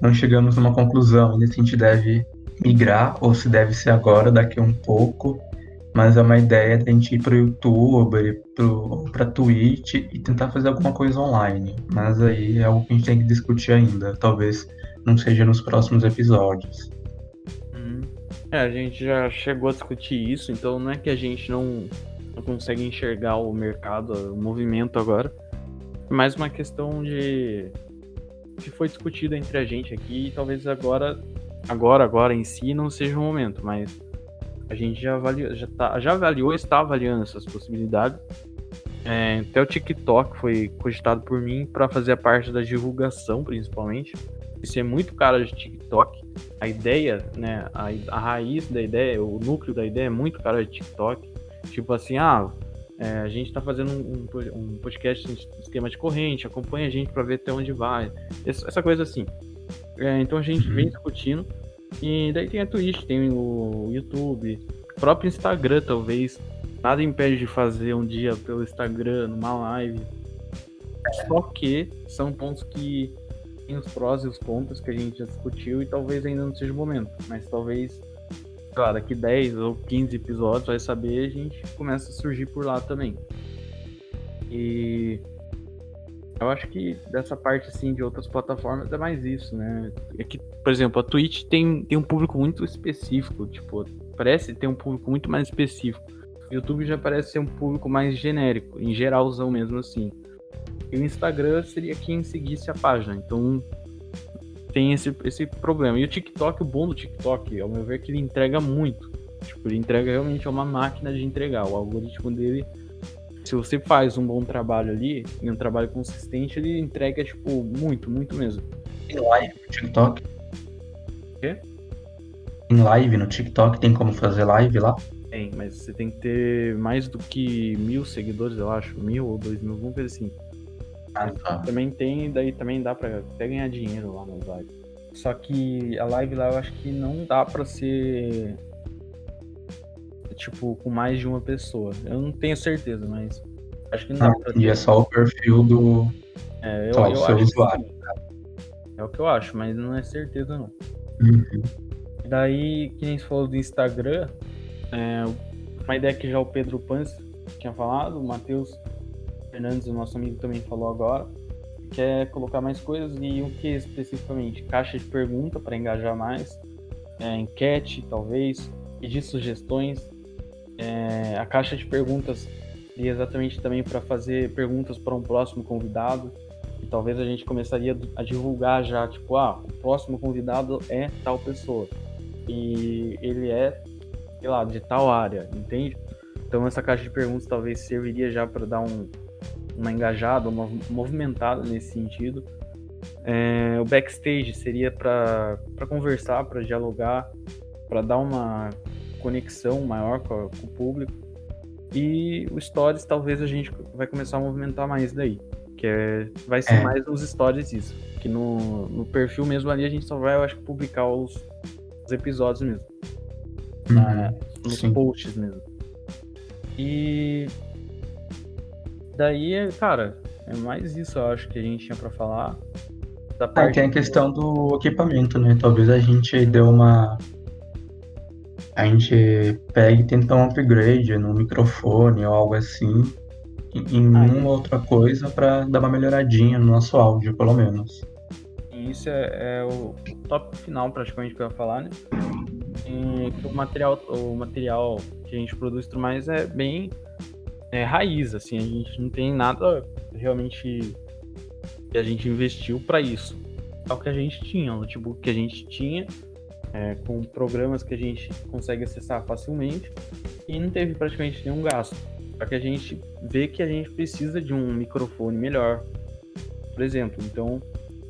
[SPEAKER 2] Não chegamos numa conclusão ainda se a gente deve migrar ou se deve ser agora, daqui a um pouco mas é uma ideia de a gente ir pro YouTube, pro, pra Twitch e tentar fazer alguma coisa online. Mas aí é algo que a gente tem que discutir ainda. Talvez não seja nos próximos episódios.
[SPEAKER 1] Hum. É, a gente já chegou a discutir isso, então não é que a gente não, não consegue enxergar o mercado, o movimento agora. Mais uma questão de que foi discutido entre a gente aqui e talvez agora, agora, agora em si não seja o momento, mas a gente já avaliou, já, tá, já avaliou está avaliando essas possibilidades. É, até o TikTok foi cogitado por mim para fazer a parte da divulgação, principalmente. Isso é muito caro de TikTok. A ideia, né, a, a raiz da ideia, o núcleo da ideia é muito caro de TikTok. Tipo assim, ah, é, a gente está fazendo um, um, podcast em esquema de corrente, acompanha a gente para ver até onde vai. Essa, coisa assim. É, então a gente vem discutindo e daí tem a Twitch, tem o YouTube, o próprio Instagram, talvez. Nada impede de fazer um dia pelo Instagram, numa live. Só que são pontos que tem os prós e os contras que a gente já discutiu e talvez ainda não seja o momento. Mas talvez, lá, daqui 10 ou 15 episódios, vai saber, a gente começa a surgir por lá também. E Eu acho que dessa parte, assim, de outras plataformas é mais isso, né? É que, por exemplo, a Twitch tem, tem um público muito específico, tipo, parece ter um público muito mais específico. O YouTube já parece ser um público mais genérico, em geralzão mesmo assim. E o Instagram seria quem seguisse a página, então tem esse, esse problema. E o TikTok, o bom do TikTok, ao meu ver, é que ele entrega muito. Tipo, ele entrega realmente é uma máquina de entregar. O algoritmo dele se você faz um bom trabalho ali, e um trabalho consistente, ele entrega, tipo, muito, muito mesmo.
[SPEAKER 2] Em live no TikTok?
[SPEAKER 1] O quê?
[SPEAKER 2] Em live no TikTok tem como fazer live lá?
[SPEAKER 1] Tem, mas você tem que ter mais do que mil seguidores, eu acho. Mil ou dois mil, alguma coisa assim. Ah, tá. Também tem, daí também dá pra até ganhar dinheiro lá nas lives. Só que a live lá eu acho que não dá pra ser tipo, com mais de uma pessoa. Eu não tenho certeza, mas acho que não.
[SPEAKER 2] Ah, e é só o perfil do.
[SPEAKER 1] É, eu, só eu seu usuário. É o que eu acho, mas não é certeza não. Uhum. Daí, que nem você falou do Instagram, é, uma ideia que já o Pedro Pans tinha falado, o Matheus Fernandes, o nosso amigo, também falou agora, que é colocar mais coisas e o que especificamente? Caixa de pergunta para engajar mais, é, enquete, talvez, pedir sugestões, é, a caixa de perguntas seria exatamente também para fazer perguntas para um próximo convidado. E talvez a gente começaria a divulgar já, tipo, ah, o próximo convidado é tal pessoa. E ele é, sei lá, de tal área, entende? Então essa caixa de perguntas talvez serviria já para dar um, uma engajada, uma movimentada nesse sentido. É, o backstage seria para conversar, para dialogar, para dar uma conexão maior com, com, o público. E o Stories talvez a gente vai começar a movimentar mais daí. Que é, vai ser é. mais nos Stories isso. Que no, no perfil mesmo ali a gente só vai, eu acho, publicar os, os episódios mesmo. Uhum. Na, nos Sim. posts mesmo. E daí, cara, é mais isso, eu acho que a gente tinha para falar.
[SPEAKER 2] Da parte ah, tem a questão do equipamento, né? Talvez a gente deu uma a gente pega e tenta um upgrade no microfone ou algo assim, em ah, uma outra coisa para dar uma melhoradinha no nosso áudio, pelo menos.
[SPEAKER 1] Isso é, é o tópico final, praticamente, que eu ia falar, né? E o material, o material que a gente produz tudo mais é bem é, raiz, assim, a gente não tem nada realmente que a gente investiu para isso. É o que a gente tinha, o notebook que a gente tinha é, com programas que a gente consegue acessar facilmente e não teve praticamente nenhum gasto. Para que a gente vê que a gente precisa de um microfone melhor, por exemplo. Então,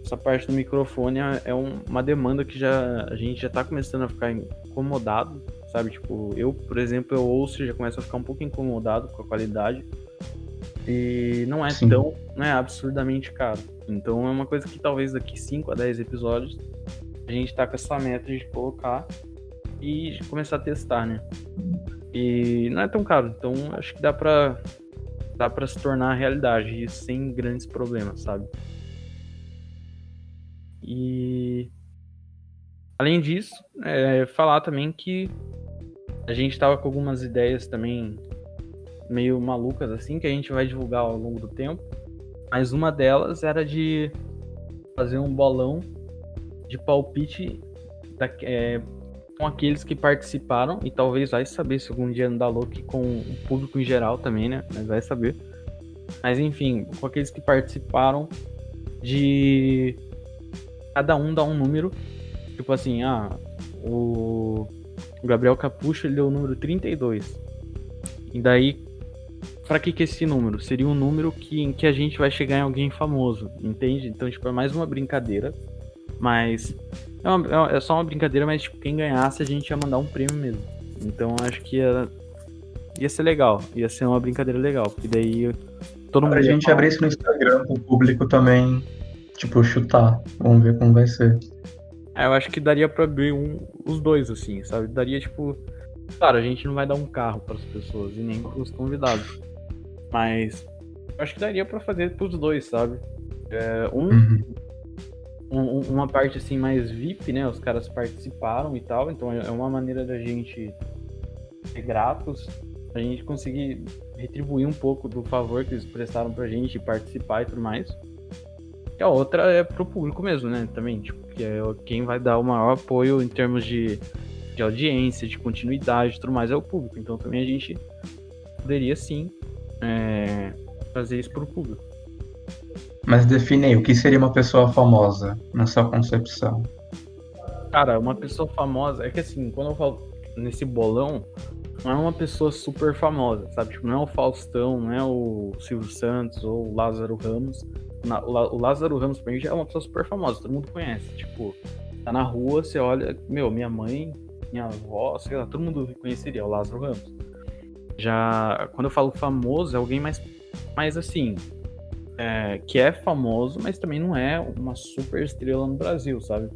[SPEAKER 1] essa parte do microfone é, é uma demanda que já a gente já está começando a ficar incomodado, sabe? Tipo, eu, por exemplo, eu ouço e já começo a ficar um pouco incomodado com a qualidade. E não é Sim. tão, não é absurdamente caro. Então é uma coisa que talvez daqui 5 a 10 episódios a gente tá com essa meta de colocar e começar a testar, né? E não é tão caro, então acho que dá pra, dá pra se tornar realidade isso sem grandes problemas, sabe? E além disso, é, falar também que a gente tava com algumas ideias também meio malucas assim que a gente vai divulgar ao longo do tempo. Mas uma delas era de fazer um bolão de palpite da, é, com aqueles que participaram e talvez vai saber se algum dia andar louco com o público em geral também, né? Mas vai saber. Mas enfim, com aqueles que participaram de cada um dar um número. Tipo assim, ah, o, Gabriel Capucho ele deu o número 32. E daí, para que que esse número? Seria um número que, em que a gente vai chegar em alguém famoso, entende? Então, tipo, é mais uma brincadeira mas é, uma, é, só uma brincadeira, mas tipo, quem ganhasse a gente ia mandar um prêmio mesmo. Então acho que ia, ia ser legal, ia ser uma brincadeira legal, porque daí todo mundo.
[SPEAKER 2] A gente falar... abrir isso no Instagram pro público também, tipo, chutar. Vamos ver como vai ser.
[SPEAKER 1] É, eu acho que daria pra abrir um, os dois, assim, sabe? Daria, tipo. Claro, a gente não vai dar um carro para as pessoas e nem pros convidados. Mas eu acho que daria para fazer pros dois, sabe? É, um uhum um, uma parte assim mais VIP, né? Os caras participaram e tal, então é, é uma maneira da gente ser gratos, a gente conseguir retribuir um pouco do favor que eles prestaram pra gente, participar e tudo mais. E a outra é pro público mesmo, né? Também, tipo, que é quem vai dar o maior apoio em termos de, de audiência, de continuidade e tudo mais é o público. Então também a gente poderia sim é, fazer isso pro público.
[SPEAKER 2] Mas define aí, o que seria uma pessoa famosa na sua concepção?
[SPEAKER 1] Cara, uma pessoa famosa. É que assim, quando eu falo nesse bolão, não é uma pessoa super famosa, sabe? Tipo, não é o Faustão, não é o Silvio Santos ou o Lázaro Ramos. O Lázaro Ramos, pra mim, é uma pessoa super famosa, todo mundo conhece. Tipo, tá na rua, você olha, meu, minha mãe, minha avó, sei lá, todo mundo reconheceria é o Lázaro Ramos. Já quando eu falo famoso, é alguém mais, mais assim, é, que é famoso, mas também não é uma super estrela no Brasil, sabe?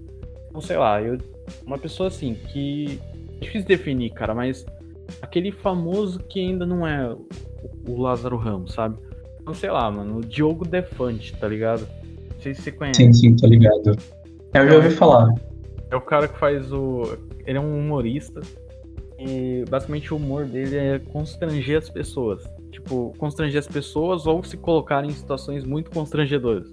[SPEAKER 1] Então, sei lá, eu, uma pessoa assim, que. É difícil definir, cara, mas aquele famoso que ainda não é o Lázaro Ramos, sabe? Sei lá, mano, o Diogo Defante, tá ligado? Não sei se você conhece.
[SPEAKER 2] Sim, sim, tô ligado. Eu já ouvi falar.
[SPEAKER 1] É o cara que faz o. Ele é um humorista. E basicamente o humor dele é constranger as pessoas. Tipo, constranger as pessoas ou se colocar em situações muito constrangedoras.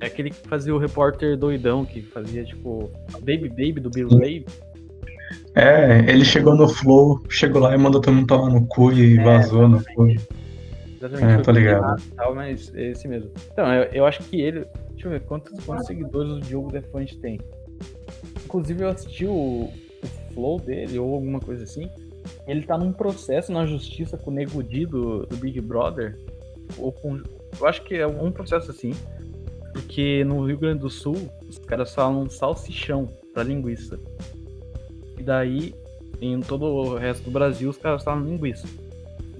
[SPEAKER 1] É aquele que fazia o repórter doidão, que fazia, tipo, Baby Baby do Bill Baby.
[SPEAKER 2] É, ele chegou no Flow, chegou lá e mandou todo mundo tomar no cu e é, vazou no Flow.
[SPEAKER 1] Exatamente. É, tô ligado. Tal, mas é esse mesmo. Então, eu, eu, acho que ele. Deixa eu ver quantos, quantos seguidores o Diogo Defante tem. Inclusive, eu assisti o, o Flow dele ou alguma coisa assim. Ele tá num processo na justiça com o Nego Di do, do Big Brother. Ou com, eu acho que é um processo assim. Porque no Rio Grande do Sul, os caras falam salsichão pra linguiça. E daí, em todo o resto do Brasil, os caras falam linguiça.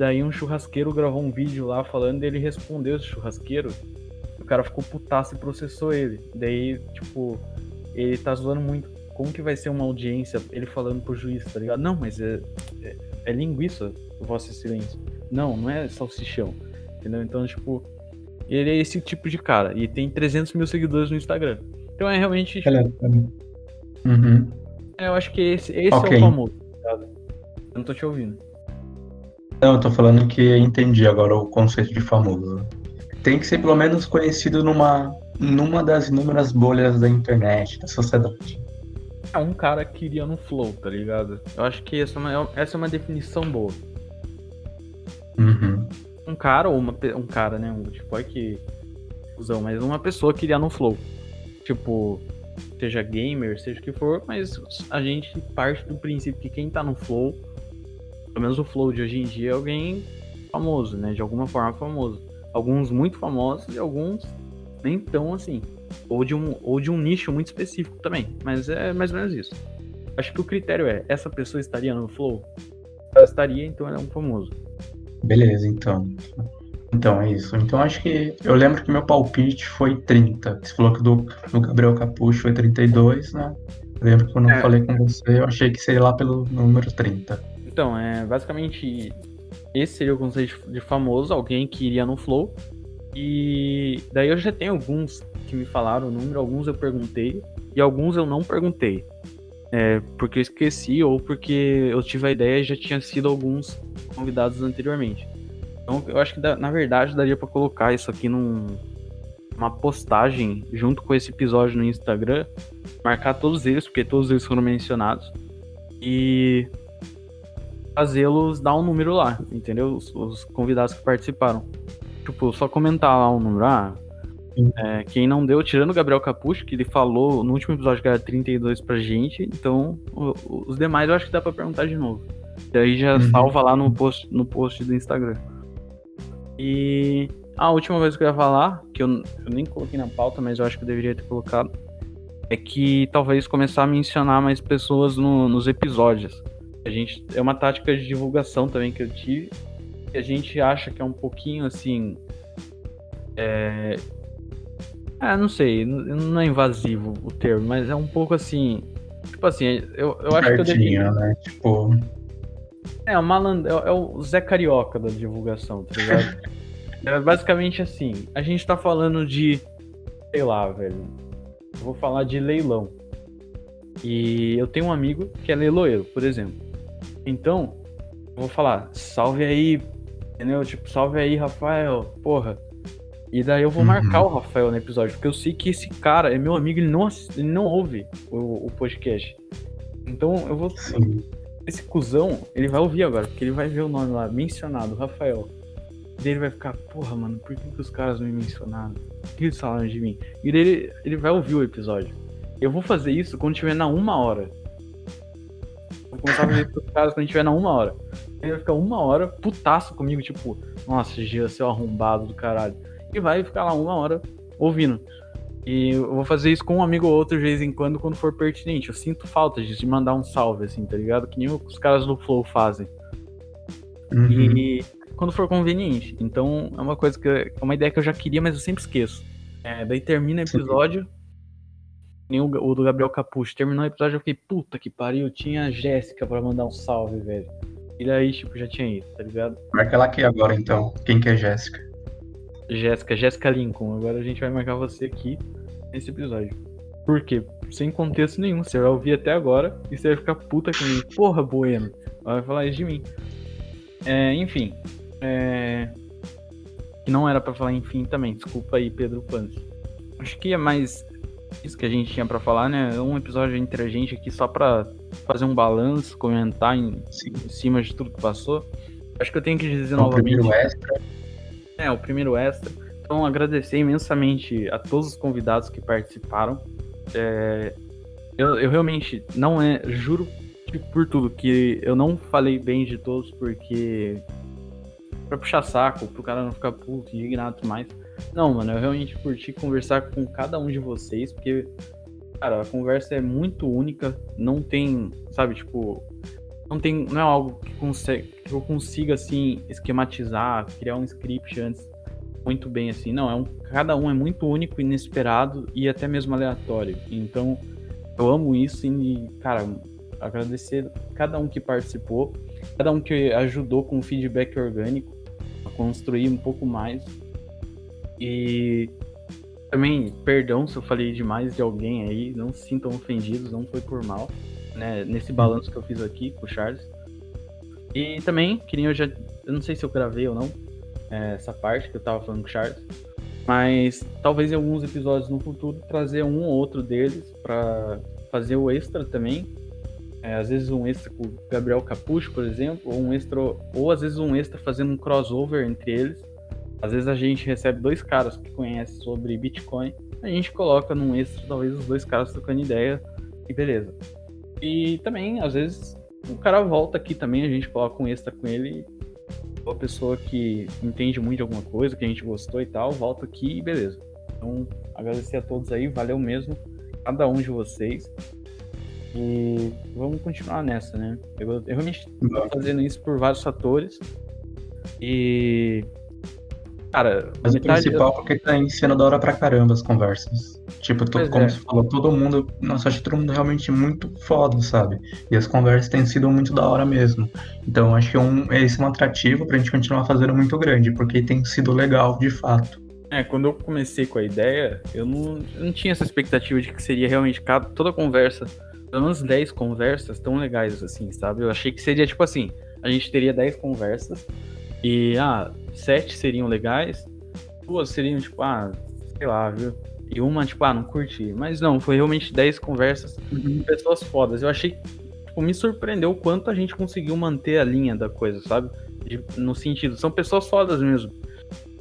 [SPEAKER 1] Daí um churrasqueiro gravou um vídeo lá falando e ele respondeu esse churrasqueiro. O cara ficou putaço e processou ele. Daí, tipo, ele tá zoando muito. Como que vai ser uma audiência ele falando pro juiz, tá ligado? Não, mas é, é, é linguiça, Vossa Excelência. Não, não é salsichão. Entendeu? Então, tipo, ele é esse tipo de cara. E tem 300 mil seguidores no Instagram. Então é realmente. Tipo,
[SPEAKER 2] uhum.
[SPEAKER 1] É, eu acho que esse, esse okay. é o famoso. Tá eu não tô te ouvindo.
[SPEAKER 2] Não, eu tô falando que entendi agora o conceito de famoso. Tem que ser pelo menos conhecido numa, numa das inúmeras bolhas da internet, da sociedade.
[SPEAKER 1] É um cara que iria no flow, tá ligado? Eu acho que essa é uma, essa é uma definição boa.
[SPEAKER 2] Uhum
[SPEAKER 1] um cara ou uma um cara, né? Um tipo, é que usam, mas uma pessoa que iria no flow. Tipo, seja gamer, seja o que for, mas a gente parte do princípio que quem tá no flow, pelo menos o flow de hoje em dia, é alguém famoso, né? De alguma forma famoso. Alguns muito famosos e alguns nem tão assim. Ou de um, ou de um nicho muito específico também. Mas é mais ou menos isso. Acho que o critério é, essa pessoa estaria no flow? Ela estaria, então ela é um famoso.
[SPEAKER 2] Beleza, então. Então é isso. Então acho que. Eu lembro que meu palpite foi 30. Você falou que do, do Gabriel Capucho foi 32, né? Eu lembro que quando é. eu falei com você, eu achei que seria lá pelo número 30.
[SPEAKER 1] Então, é basicamente. Esse seria o conceito de famoso, alguém que iria no Flow. E daí eu já tenho alguns que me falaram o número, alguns eu perguntei, e alguns eu não perguntei. É, porque eu esqueci ou porque eu tive a ideia e já tinha sido alguns convidados anteriormente. Então eu acho que na verdade daria para colocar isso aqui num, uma postagem junto com esse episódio no Instagram, marcar todos eles, porque todos eles foram mencionados, e fazê-los dar um número lá, entendeu? Os, os, convidados que participaram. Tipo, só comentar lá um número. Ah, é, quem não deu, tirando o Gabriel Capucho, que ele falou no último episódio que era 32 pra gente, então o, os demais eu acho que dá pra perguntar de novo. E aí já uhum. salva lá no post, no post do Instagram. E a última coisa que eu ia falar, que eu, eu nem coloquei na pauta, mas eu acho que eu deveria ter colocado, é que talvez começar a mencionar mais pessoas no, nos episódios. A gente é uma tática de divulgação também que eu tive. Que a gente acha que é um pouquinho assim. É, é, não sei, não é invasivo o termo, mas é um pouco assim. Tipo assim, eu, eu acho que eu deveria.
[SPEAKER 2] né? Tipo.
[SPEAKER 1] É, o maland... É, é, o Zé Carioca da divulgação, tá ligado? é basicamente assim, a gente tá falando de. Sei lá, velho. Eu vou falar de leilão. E eu tenho um amigo que é leiloeiro, por exemplo. Então, eu vou falar, salve aí, entendeu? Tipo, salve aí, Rafael. Porra, E daí eu vou
[SPEAKER 2] Uhum.
[SPEAKER 1] marcar o Rafael no episódio, porque eu sei que esse cara é meu amigo, ele não, ele não ouve o, o podcast. Então eu vou.
[SPEAKER 2] Sim.
[SPEAKER 1] Esse cuzão, ele vai ouvir agora, porque ele vai ver o nome lá, mencionado, Rafael. E daí ele vai ficar, porra, mano, por que, que os caras me mencionaram? Por que eles falaram de mim? E daí ele, ele vai ouvir o episódio. Eu vou fazer isso quando tiver na uma hora. Vou começar a fazer isso pros caras quando tiver na uma hora. Ele vai ficar uma hora putaço comigo, tipo, nossa, Gia, seu arrombado do caralho. E vai ficar lá uma hora ouvindo. E eu vou fazer isso com um amigo ou outro de vez em quando, quando for pertinente. Eu sinto falta disso, de mandar um salve, assim, tá ligado? Que nem os caras do Flow fazem.
[SPEAKER 2] Uhum.
[SPEAKER 1] E quando for conveniente. Então é uma coisa que é uma ideia que eu já queria, mas eu sempre esqueço. É, daí termina o
[SPEAKER 2] Sim.
[SPEAKER 1] Nem o, do Gabriel Capucho. Terminou o episódio, eu fiquei, puta que pariu, tinha a Jéssica pra mandar um salve, velho. E daí, tipo, já tinha ido, tá ligado?
[SPEAKER 2] Marca ela aqui agora, então. Quem que é Jéssica?
[SPEAKER 1] Jéssica, Jéssica Lincoln. Agora a gente vai marcar você aqui nesse episódio. Por quê? Sem contexto nenhum. Você vai ouvir até agora e você vai ficar puta comigo. Porra, Bueno. Ela vai falar isso de mim. É, enfim. É... Que não era pra falar enfim também. Desculpa aí, Pedro Panos. Acho que é mais isso que a gente tinha pra falar, né? Um episódio entre a gente aqui só pra fazer um balanço, comentar em, em cima de tudo que passou. Acho que eu tenho que dizer
[SPEAKER 2] É o
[SPEAKER 1] novamente.
[SPEAKER 2] primeiro extra.
[SPEAKER 1] É, o primeiro extra. Então, agradecer imensamente a todos os convidados que participaram. É, eu, eu realmente não é, juro por tudo, que eu não falei bem de todos porque. pra puxar saco, pro cara não ficar puto, indignado e mais. Não, mano, eu realmente curti conversar com cada um de vocês, porque, cara, a conversa é muito única, não tem, sabe, tipo, não tem, não é algo que, consegue, que eu consiga, assim, esquematizar, criar um script antes muito bem, assim, não, é um, cada um é muito único, inesperado e até mesmo aleatório, então eu amo isso e, cara, agradecer cada um que participou, cada um que ajudou com feedback orgânico a construir um pouco mais e também, perdão se eu falei demais de alguém aí, não se sintam ofendidos, não foi por mal, né? Nesse balanço que eu fiz aqui com o Charles. E também, que nem eu já. Eu não sei se eu gravei ou não, é, essa parte que eu tava falando com o Charles. Mas talvez em alguns episódios no futuro trazer um ou outro deles pra fazer o extra também. É, às vezes um extra com o Gabriel Capucho, por exemplo, ou um extra, ou às vezes um extra fazendo um crossover entre eles. Às vezes a gente recebe dois caras que conhecem sobre Bitcoin, a gente coloca num extra, talvez os dois caras trocando ideia, e beleza. E também, às vezes, o cara volta aqui também, a gente coloca um extra com ele, uma pessoa que entende muito de alguma coisa, que a gente gostou e tal, volta aqui e beleza. Então, agradecer a todos aí, valeu mesmo, cada um de vocês. E vamos continuar nessa, né? Eu, eu realmente tô fazendo isso por vários fatores. E. Cara,
[SPEAKER 2] Mas o principal é porque tá em cena da hora pra caramba as conversas. Tipo, todo,
[SPEAKER 1] Pois
[SPEAKER 2] como
[SPEAKER 1] é.
[SPEAKER 2] você falou, todo mundo. Nossa, acho todo mundo realmente muito foda, sabe? E as conversas têm sido muito da hora mesmo. Então acho que é um, esse é um atrativo pra gente continuar fazendo muito grande, porque tem sido legal de fato.
[SPEAKER 1] É, quando eu comecei com a ideia, eu não, eu não tinha essa expectativa de que seria realmente cada, toda conversa, pelo menos 10 conversas tão legais assim, sabe? Eu achei que seria tipo assim: a gente teria 10 conversas e, ah, 7 seriam legais, duas seriam tipo, ah, sei lá, viu? E uma, tipo, ah, não curti. Mas não, foi realmente 10 conversas com pessoas fodas. Eu achei, tipo, me surpreendeu o quanto a gente conseguiu manter a linha da coisa, sabe? De- no sentido, são pessoas fodas mesmo.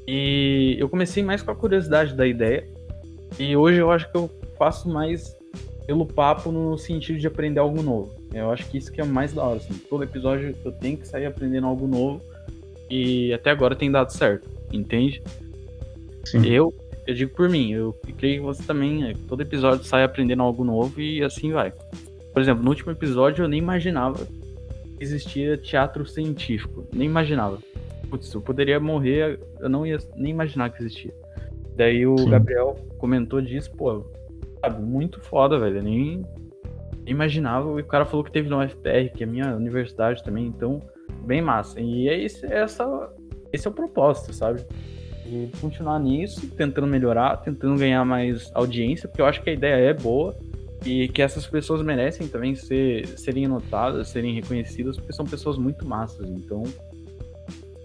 [SPEAKER 1] E eu comecei mais com a curiosidade da ideia. E hoje eu acho que eu faço mais pelo papo no sentido de aprender algo novo. Eu acho que isso que é mais da hora, assim. Todo episódio eu tenho que sair aprendendo algo novo. E até agora tem dado certo, entende?
[SPEAKER 2] Sim.
[SPEAKER 1] Eu, eu digo por mim, eu creio que você também, é, todo episódio sai aprendendo algo novo e assim vai. Por exemplo, no último episódio eu nem imaginava que existia teatro científico. Nem imaginava. Putz, eu poderia morrer, eu não ia nem imaginar que existia. Daí o
[SPEAKER 2] Sim.
[SPEAKER 1] Gabriel comentou disso, pô, sabe, muito foda, velho. Eu nem, nem imaginava. E o cara falou que teve no UFPR, que é a minha universidade também, então, bem massa. E é esse, essa, esse é o propósito, sabe? E continuar nisso, tentando melhorar, tentando ganhar mais audiência, porque eu acho que a ideia é boa e que essas pessoas merecem também ser, serem notadas, serem reconhecidas, porque são pessoas muito massas. Então,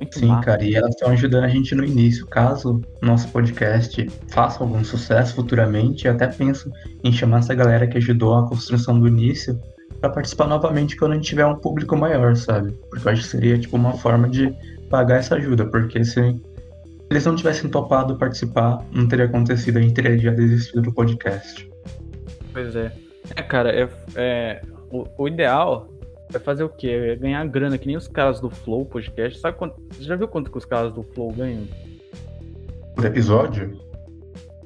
[SPEAKER 1] Muito
[SPEAKER 2] Sim,
[SPEAKER 1] massa.
[SPEAKER 2] cara, e elas estão ajudando a gente no início. Caso nosso podcast faça algum sucesso futuramente, eu até penso em chamar essa galera que ajudou a construção do início para participar novamente quando a gente tiver um público maior, sabe? Porque eu acho que seria tipo uma forma de pagar essa ajuda, porque se eles não tivessem topado participar, não teria acontecido, a gente teria já desistido do podcast.
[SPEAKER 1] Pois é. É, cara, é, é- o, o ideal é fazer o quê? É ganhar grana, que nem os caras do Flow Podcast. Sabe quanto. Você já viu quanto que os caras do Flow ganham?
[SPEAKER 2] Por episódio?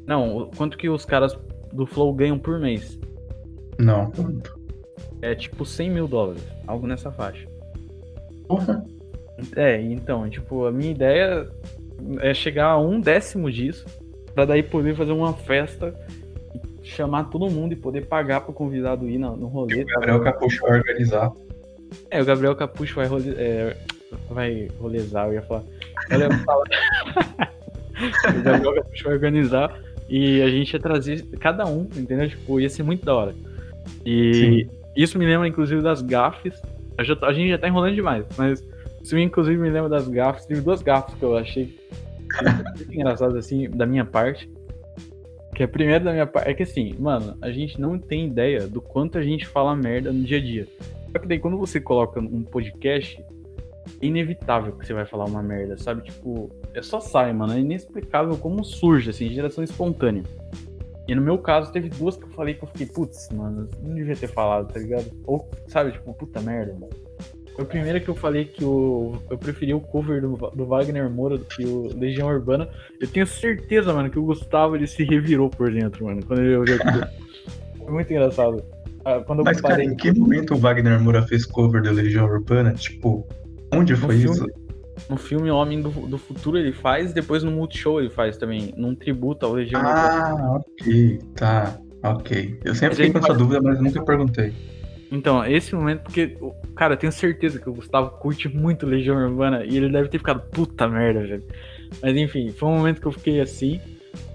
[SPEAKER 1] Não, quanto que os caras do Flow ganham por mês?
[SPEAKER 2] Não, quanto?
[SPEAKER 1] É tipo 100 mil dólares, algo nessa faixa.
[SPEAKER 2] Porra.
[SPEAKER 1] É, então, tipo, a minha ideia é chegar a um décimo disso, pra daí poder fazer uma festa, e chamar todo mundo e poder pagar pro convidado ir no, no rolê. tá?
[SPEAKER 2] Gabriel Capucho vai organizar.
[SPEAKER 1] É, o Gabriel Capucho vai, role, é, vai rolezar, eu ia falar. Eu ia falar. o Gabriel Capucho vai organizar e a gente ia trazer cada um, entendeu? Tipo, ia ser muito da hora. E isso me lembra, inclusive, das gafes. Já a gente já tá enrolando demais, mas isso inclusive me lembra das gafes. Teve duas gafes que eu achei engraçadas, assim, da minha parte. Que a primeira da minha parte é que assim, mano, a gente não tem ideia do quanto a gente fala merda no dia a dia. Só que daí quando você coloca um podcast, é inevitável que você vai falar uma merda, sabe? Tipo, é só sai, mano. É inexplicável como surge, assim, geração espontânea. E no meu caso, teve duas que eu falei que eu fiquei, putz, mano, não devia ter falado, tá ligado? Ou, sabe, tipo, puta merda, mano. Foi a primeira que eu falei que o, eu preferi o cover do, do Wagner Moura do que o Legião Urbana. Eu tenho certeza, mano, que o Gustavo ele se revirou por dentro, mano, quando ele ouviu aquilo. Foi muito engraçado. Ah, Quando eu
[SPEAKER 2] Mas, cara, em que momento o Wagner Moura fez cover da Legião Urbana? Tipo, onde
[SPEAKER 1] no
[SPEAKER 2] foi
[SPEAKER 1] filme,
[SPEAKER 2] isso?
[SPEAKER 1] No filme Homem do, do Futuro ele faz, depois no Multishow ele faz também, num tributo ao Legião Urbana.
[SPEAKER 2] Ah, ok, tá, ok. Eu sempre fiquei com essa dúvida, mas nunca perguntei.
[SPEAKER 1] Então, esse momento, porque, cara, eu tenho certeza que o Gustavo curte muito Legião Urbana e ele deve ter ficado puta merda, velho. Mas enfim, foi um momento que eu fiquei assim.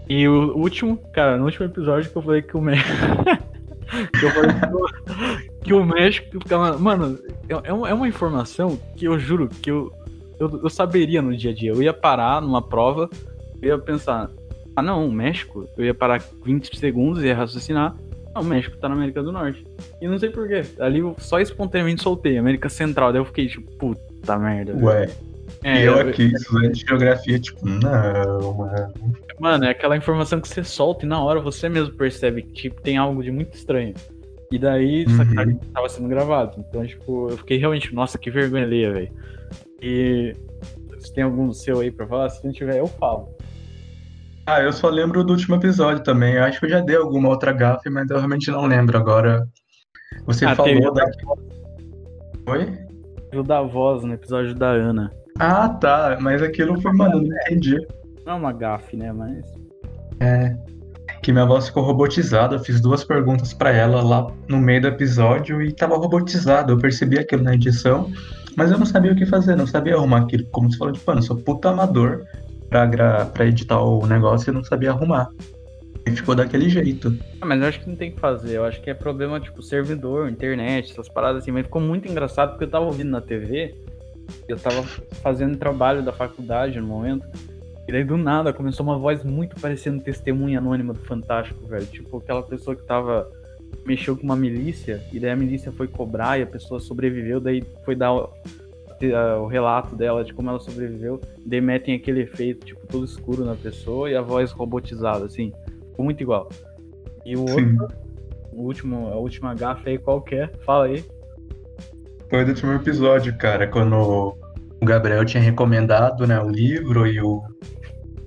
[SPEAKER 1] E o último, cara, no último episódio que eu falei que o México. que eu falei que o, que o México ficava. Mano, é, é uma- é uma informação que eu juro que eu, eu, eu saberia no dia a dia. Eu ia parar numa prova, eu ia pensar, ah não, o México, eu ia parar 20 segundos e ia raciocinar. Não, o México tá na América do Norte. E não sei porquê. Ali eu só espontaneamente soltei, América Central. Daí eu fiquei tipo, puta merda.
[SPEAKER 2] Ué,
[SPEAKER 1] É,
[SPEAKER 2] e eu aqui, estudante de geografia, tipo, não, mano.
[SPEAKER 1] Mano, é aquela informação que você solta e na hora você mesmo percebe que tipo, tem algo de muito estranho. E daí, só que
[SPEAKER 2] Uhum.
[SPEAKER 1] tava sendo gravado. Então, tipo, eu fiquei realmente, nossa, que vergonha alheia, velho. E se tem algum seu aí pra falar, se não tiver, eu falo.
[SPEAKER 2] Ah, eu só lembro do último episódio também. Eu acho que eu já dei alguma outra gafe, mas eu realmente não lembro agora. Você
[SPEAKER 1] Ah,
[SPEAKER 2] falou da. Oi?
[SPEAKER 1] o da voz no episódio da Ana.
[SPEAKER 2] Ah, tá. Mas aquilo foi, mano, não entendi.
[SPEAKER 1] Não é uma gafe, né? Mas.
[SPEAKER 2] Que minha voz ficou robotizada. Eu fiz duas perguntas pra ela lá no meio do episódio e tava robotizada. Eu percebi aquilo na edição, mas eu não sabia o que fazer, não sabia arrumar aquilo. Como você falou, tipo, mano, eu sou puta amador pra, gra... pra editar o negócio e não sabia arrumar. E ficou daquele jeito.
[SPEAKER 1] Ah, mas eu acho que não tem o que fazer. Eu acho que é problema, tipo, servidor, internet, essas paradas assim. Mas ficou muito engraçado porque eu tava ouvindo na TV, eu tava fazendo trabalho da faculdade no momento. E daí do nada começou uma voz muito parecendo testemunha anônima do Fantástico, velho. Tipo, aquela pessoa que tava. Mexeu com uma milícia, e daí a milícia foi cobrar e a pessoa sobreviveu, daí foi dar o, o relato dela de como ela sobreviveu. Daí metem aquele efeito, tipo, todo escuro na pessoa e a voz robotizada, assim. Muito igual. E o outro, o último, a última gafa aí, qual que é? Fala aí.
[SPEAKER 2] Foi do último episódio, cara, quando o Gabriel tinha recomendado, né, o livro e o,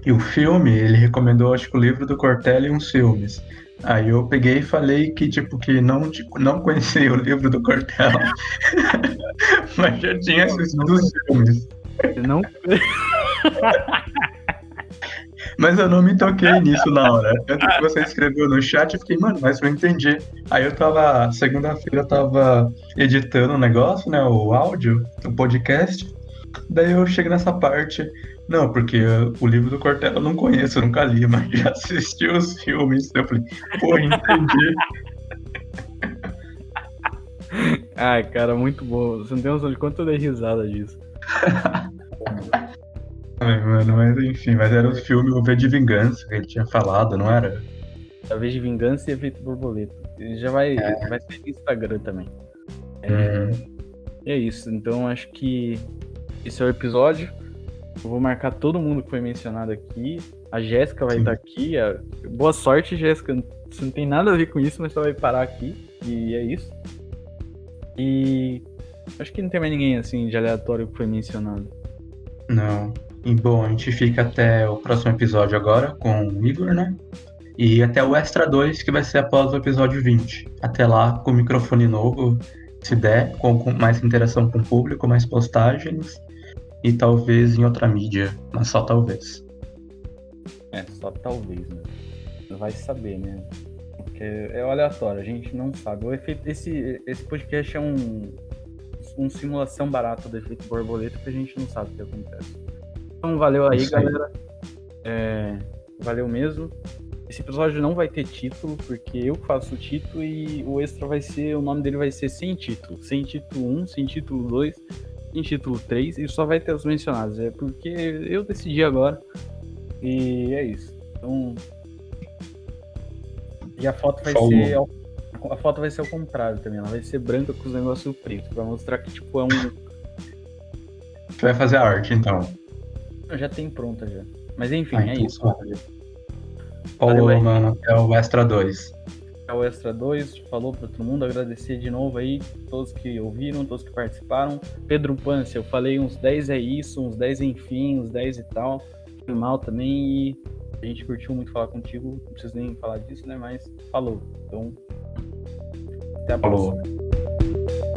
[SPEAKER 2] e o filme, ele recomendou, acho que o livro do Cortella e uns filmes. Aí eu peguei e falei que, tipo, que não, tipo, não conhecia o livro do Cortella, mas já tinha assistido os filmes.
[SPEAKER 1] Não,
[SPEAKER 2] Mas eu não me toquei nisso na hora. Tanto que você escreveu no chat, eu fiquei, mano, mas eu entendi. Aí eu tava, segunda-feira eu tava editando o negócio, né, o áudio, o podcast. Daí eu chego nessa parte, não, porque o livro do Cortella eu não conheço, eu nunca li, mas já assisti os filmes. Eu falei, pô, entendi.
[SPEAKER 1] Ai, cara, muito bom. Você não tem noção de quanto eu dei risada disso.
[SPEAKER 2] Ai, mano, mas enfim, mas era o filme O V de Vingança que ele tinha falado, não era?
[SPEAKER 1] A vez de vingança e efeito borboleta. Ele já vai,
[SPEAKER 2] É.
[SPEAKER 1] vai ser no Instagram também. É,
[SPEAKER 2] Uhum.
[SPEAKER 1] é isso. Então acho que esse é o episódio. Eu vou marcar todo mundo que foi mencionado aqui. A Jéssica vai
[SPEAKER 2] Sim.
[SPEAKER 1] estar aqui. A- Boa sorte, Jéssica. Você não tem nada a ver com isso, mas você vai parar aqui. E é isso. E acho que não tem mais ninguém assim de aleatório que foi mencionado.
[SPEAKER 2] Não. E bom, a gente fica até o próximo episódio agora com o Igor, né? E até o Extra 2, que vai ser após o episódio 20. Até lá, com o microfone novo, se der, com, com mais interação com o público, mais postagens. E talvez em outra mídia, mas só talvez.
[SPEAKER 1] É, só talvez, né? Vai saber, né? Porque é aleatório, a gente não sabe. O efeito, esse, esse podcast é um, um simulação barata do efeito borboleta que a gente não sabe o que acontece. Então valeu aí, galera. É, valeu mesmo. Esse episódio não vai ter título, porque eu faço o título e o extra vai ser. O nome dele vai ser sem título. Sem título 1, sem título 2, sem título 3, e só vai ter os mencionados. É porque eu decidi agora. E é isso. Então. E a foto vai
[SPEAKER 2] Falou.
[SPEAKER 1] ser. ao- A foto vai ser ao contrário também. Ela vai ser branca com os negócios pretos. Pra mostrar que, tipo, é um.
[SPEAKER 2] Você vai fazer a arte, então.
[SPEAKER 1] Já tem pronta já. Mas enfim,
[SPEAKER 2] Ah,
[SPEAKER 1] é
[SPEAKER 2] então
[SPEAKER 1] isso. Valeu
[SPEAKER 2] Falou,
[SPEAKER 1] aí.
[SPEAKER 2] mano. Até o Extra 2.
[SPEAKER 1] É o Extra 2, falou pra todo mundo, agradecer de novo aí, todos que ouviram, todos que participaram. Pedro Pance, eu falei uns 10 é isso, uns 10 enfim, uns 10 e tal. Foi mal também e a gente curtiu muito falar contigo, não preciso nem falar disso, né? Mas falou. Então, até a
[SPEAKER 2] Falou.
[SPEAKER 1] próxima.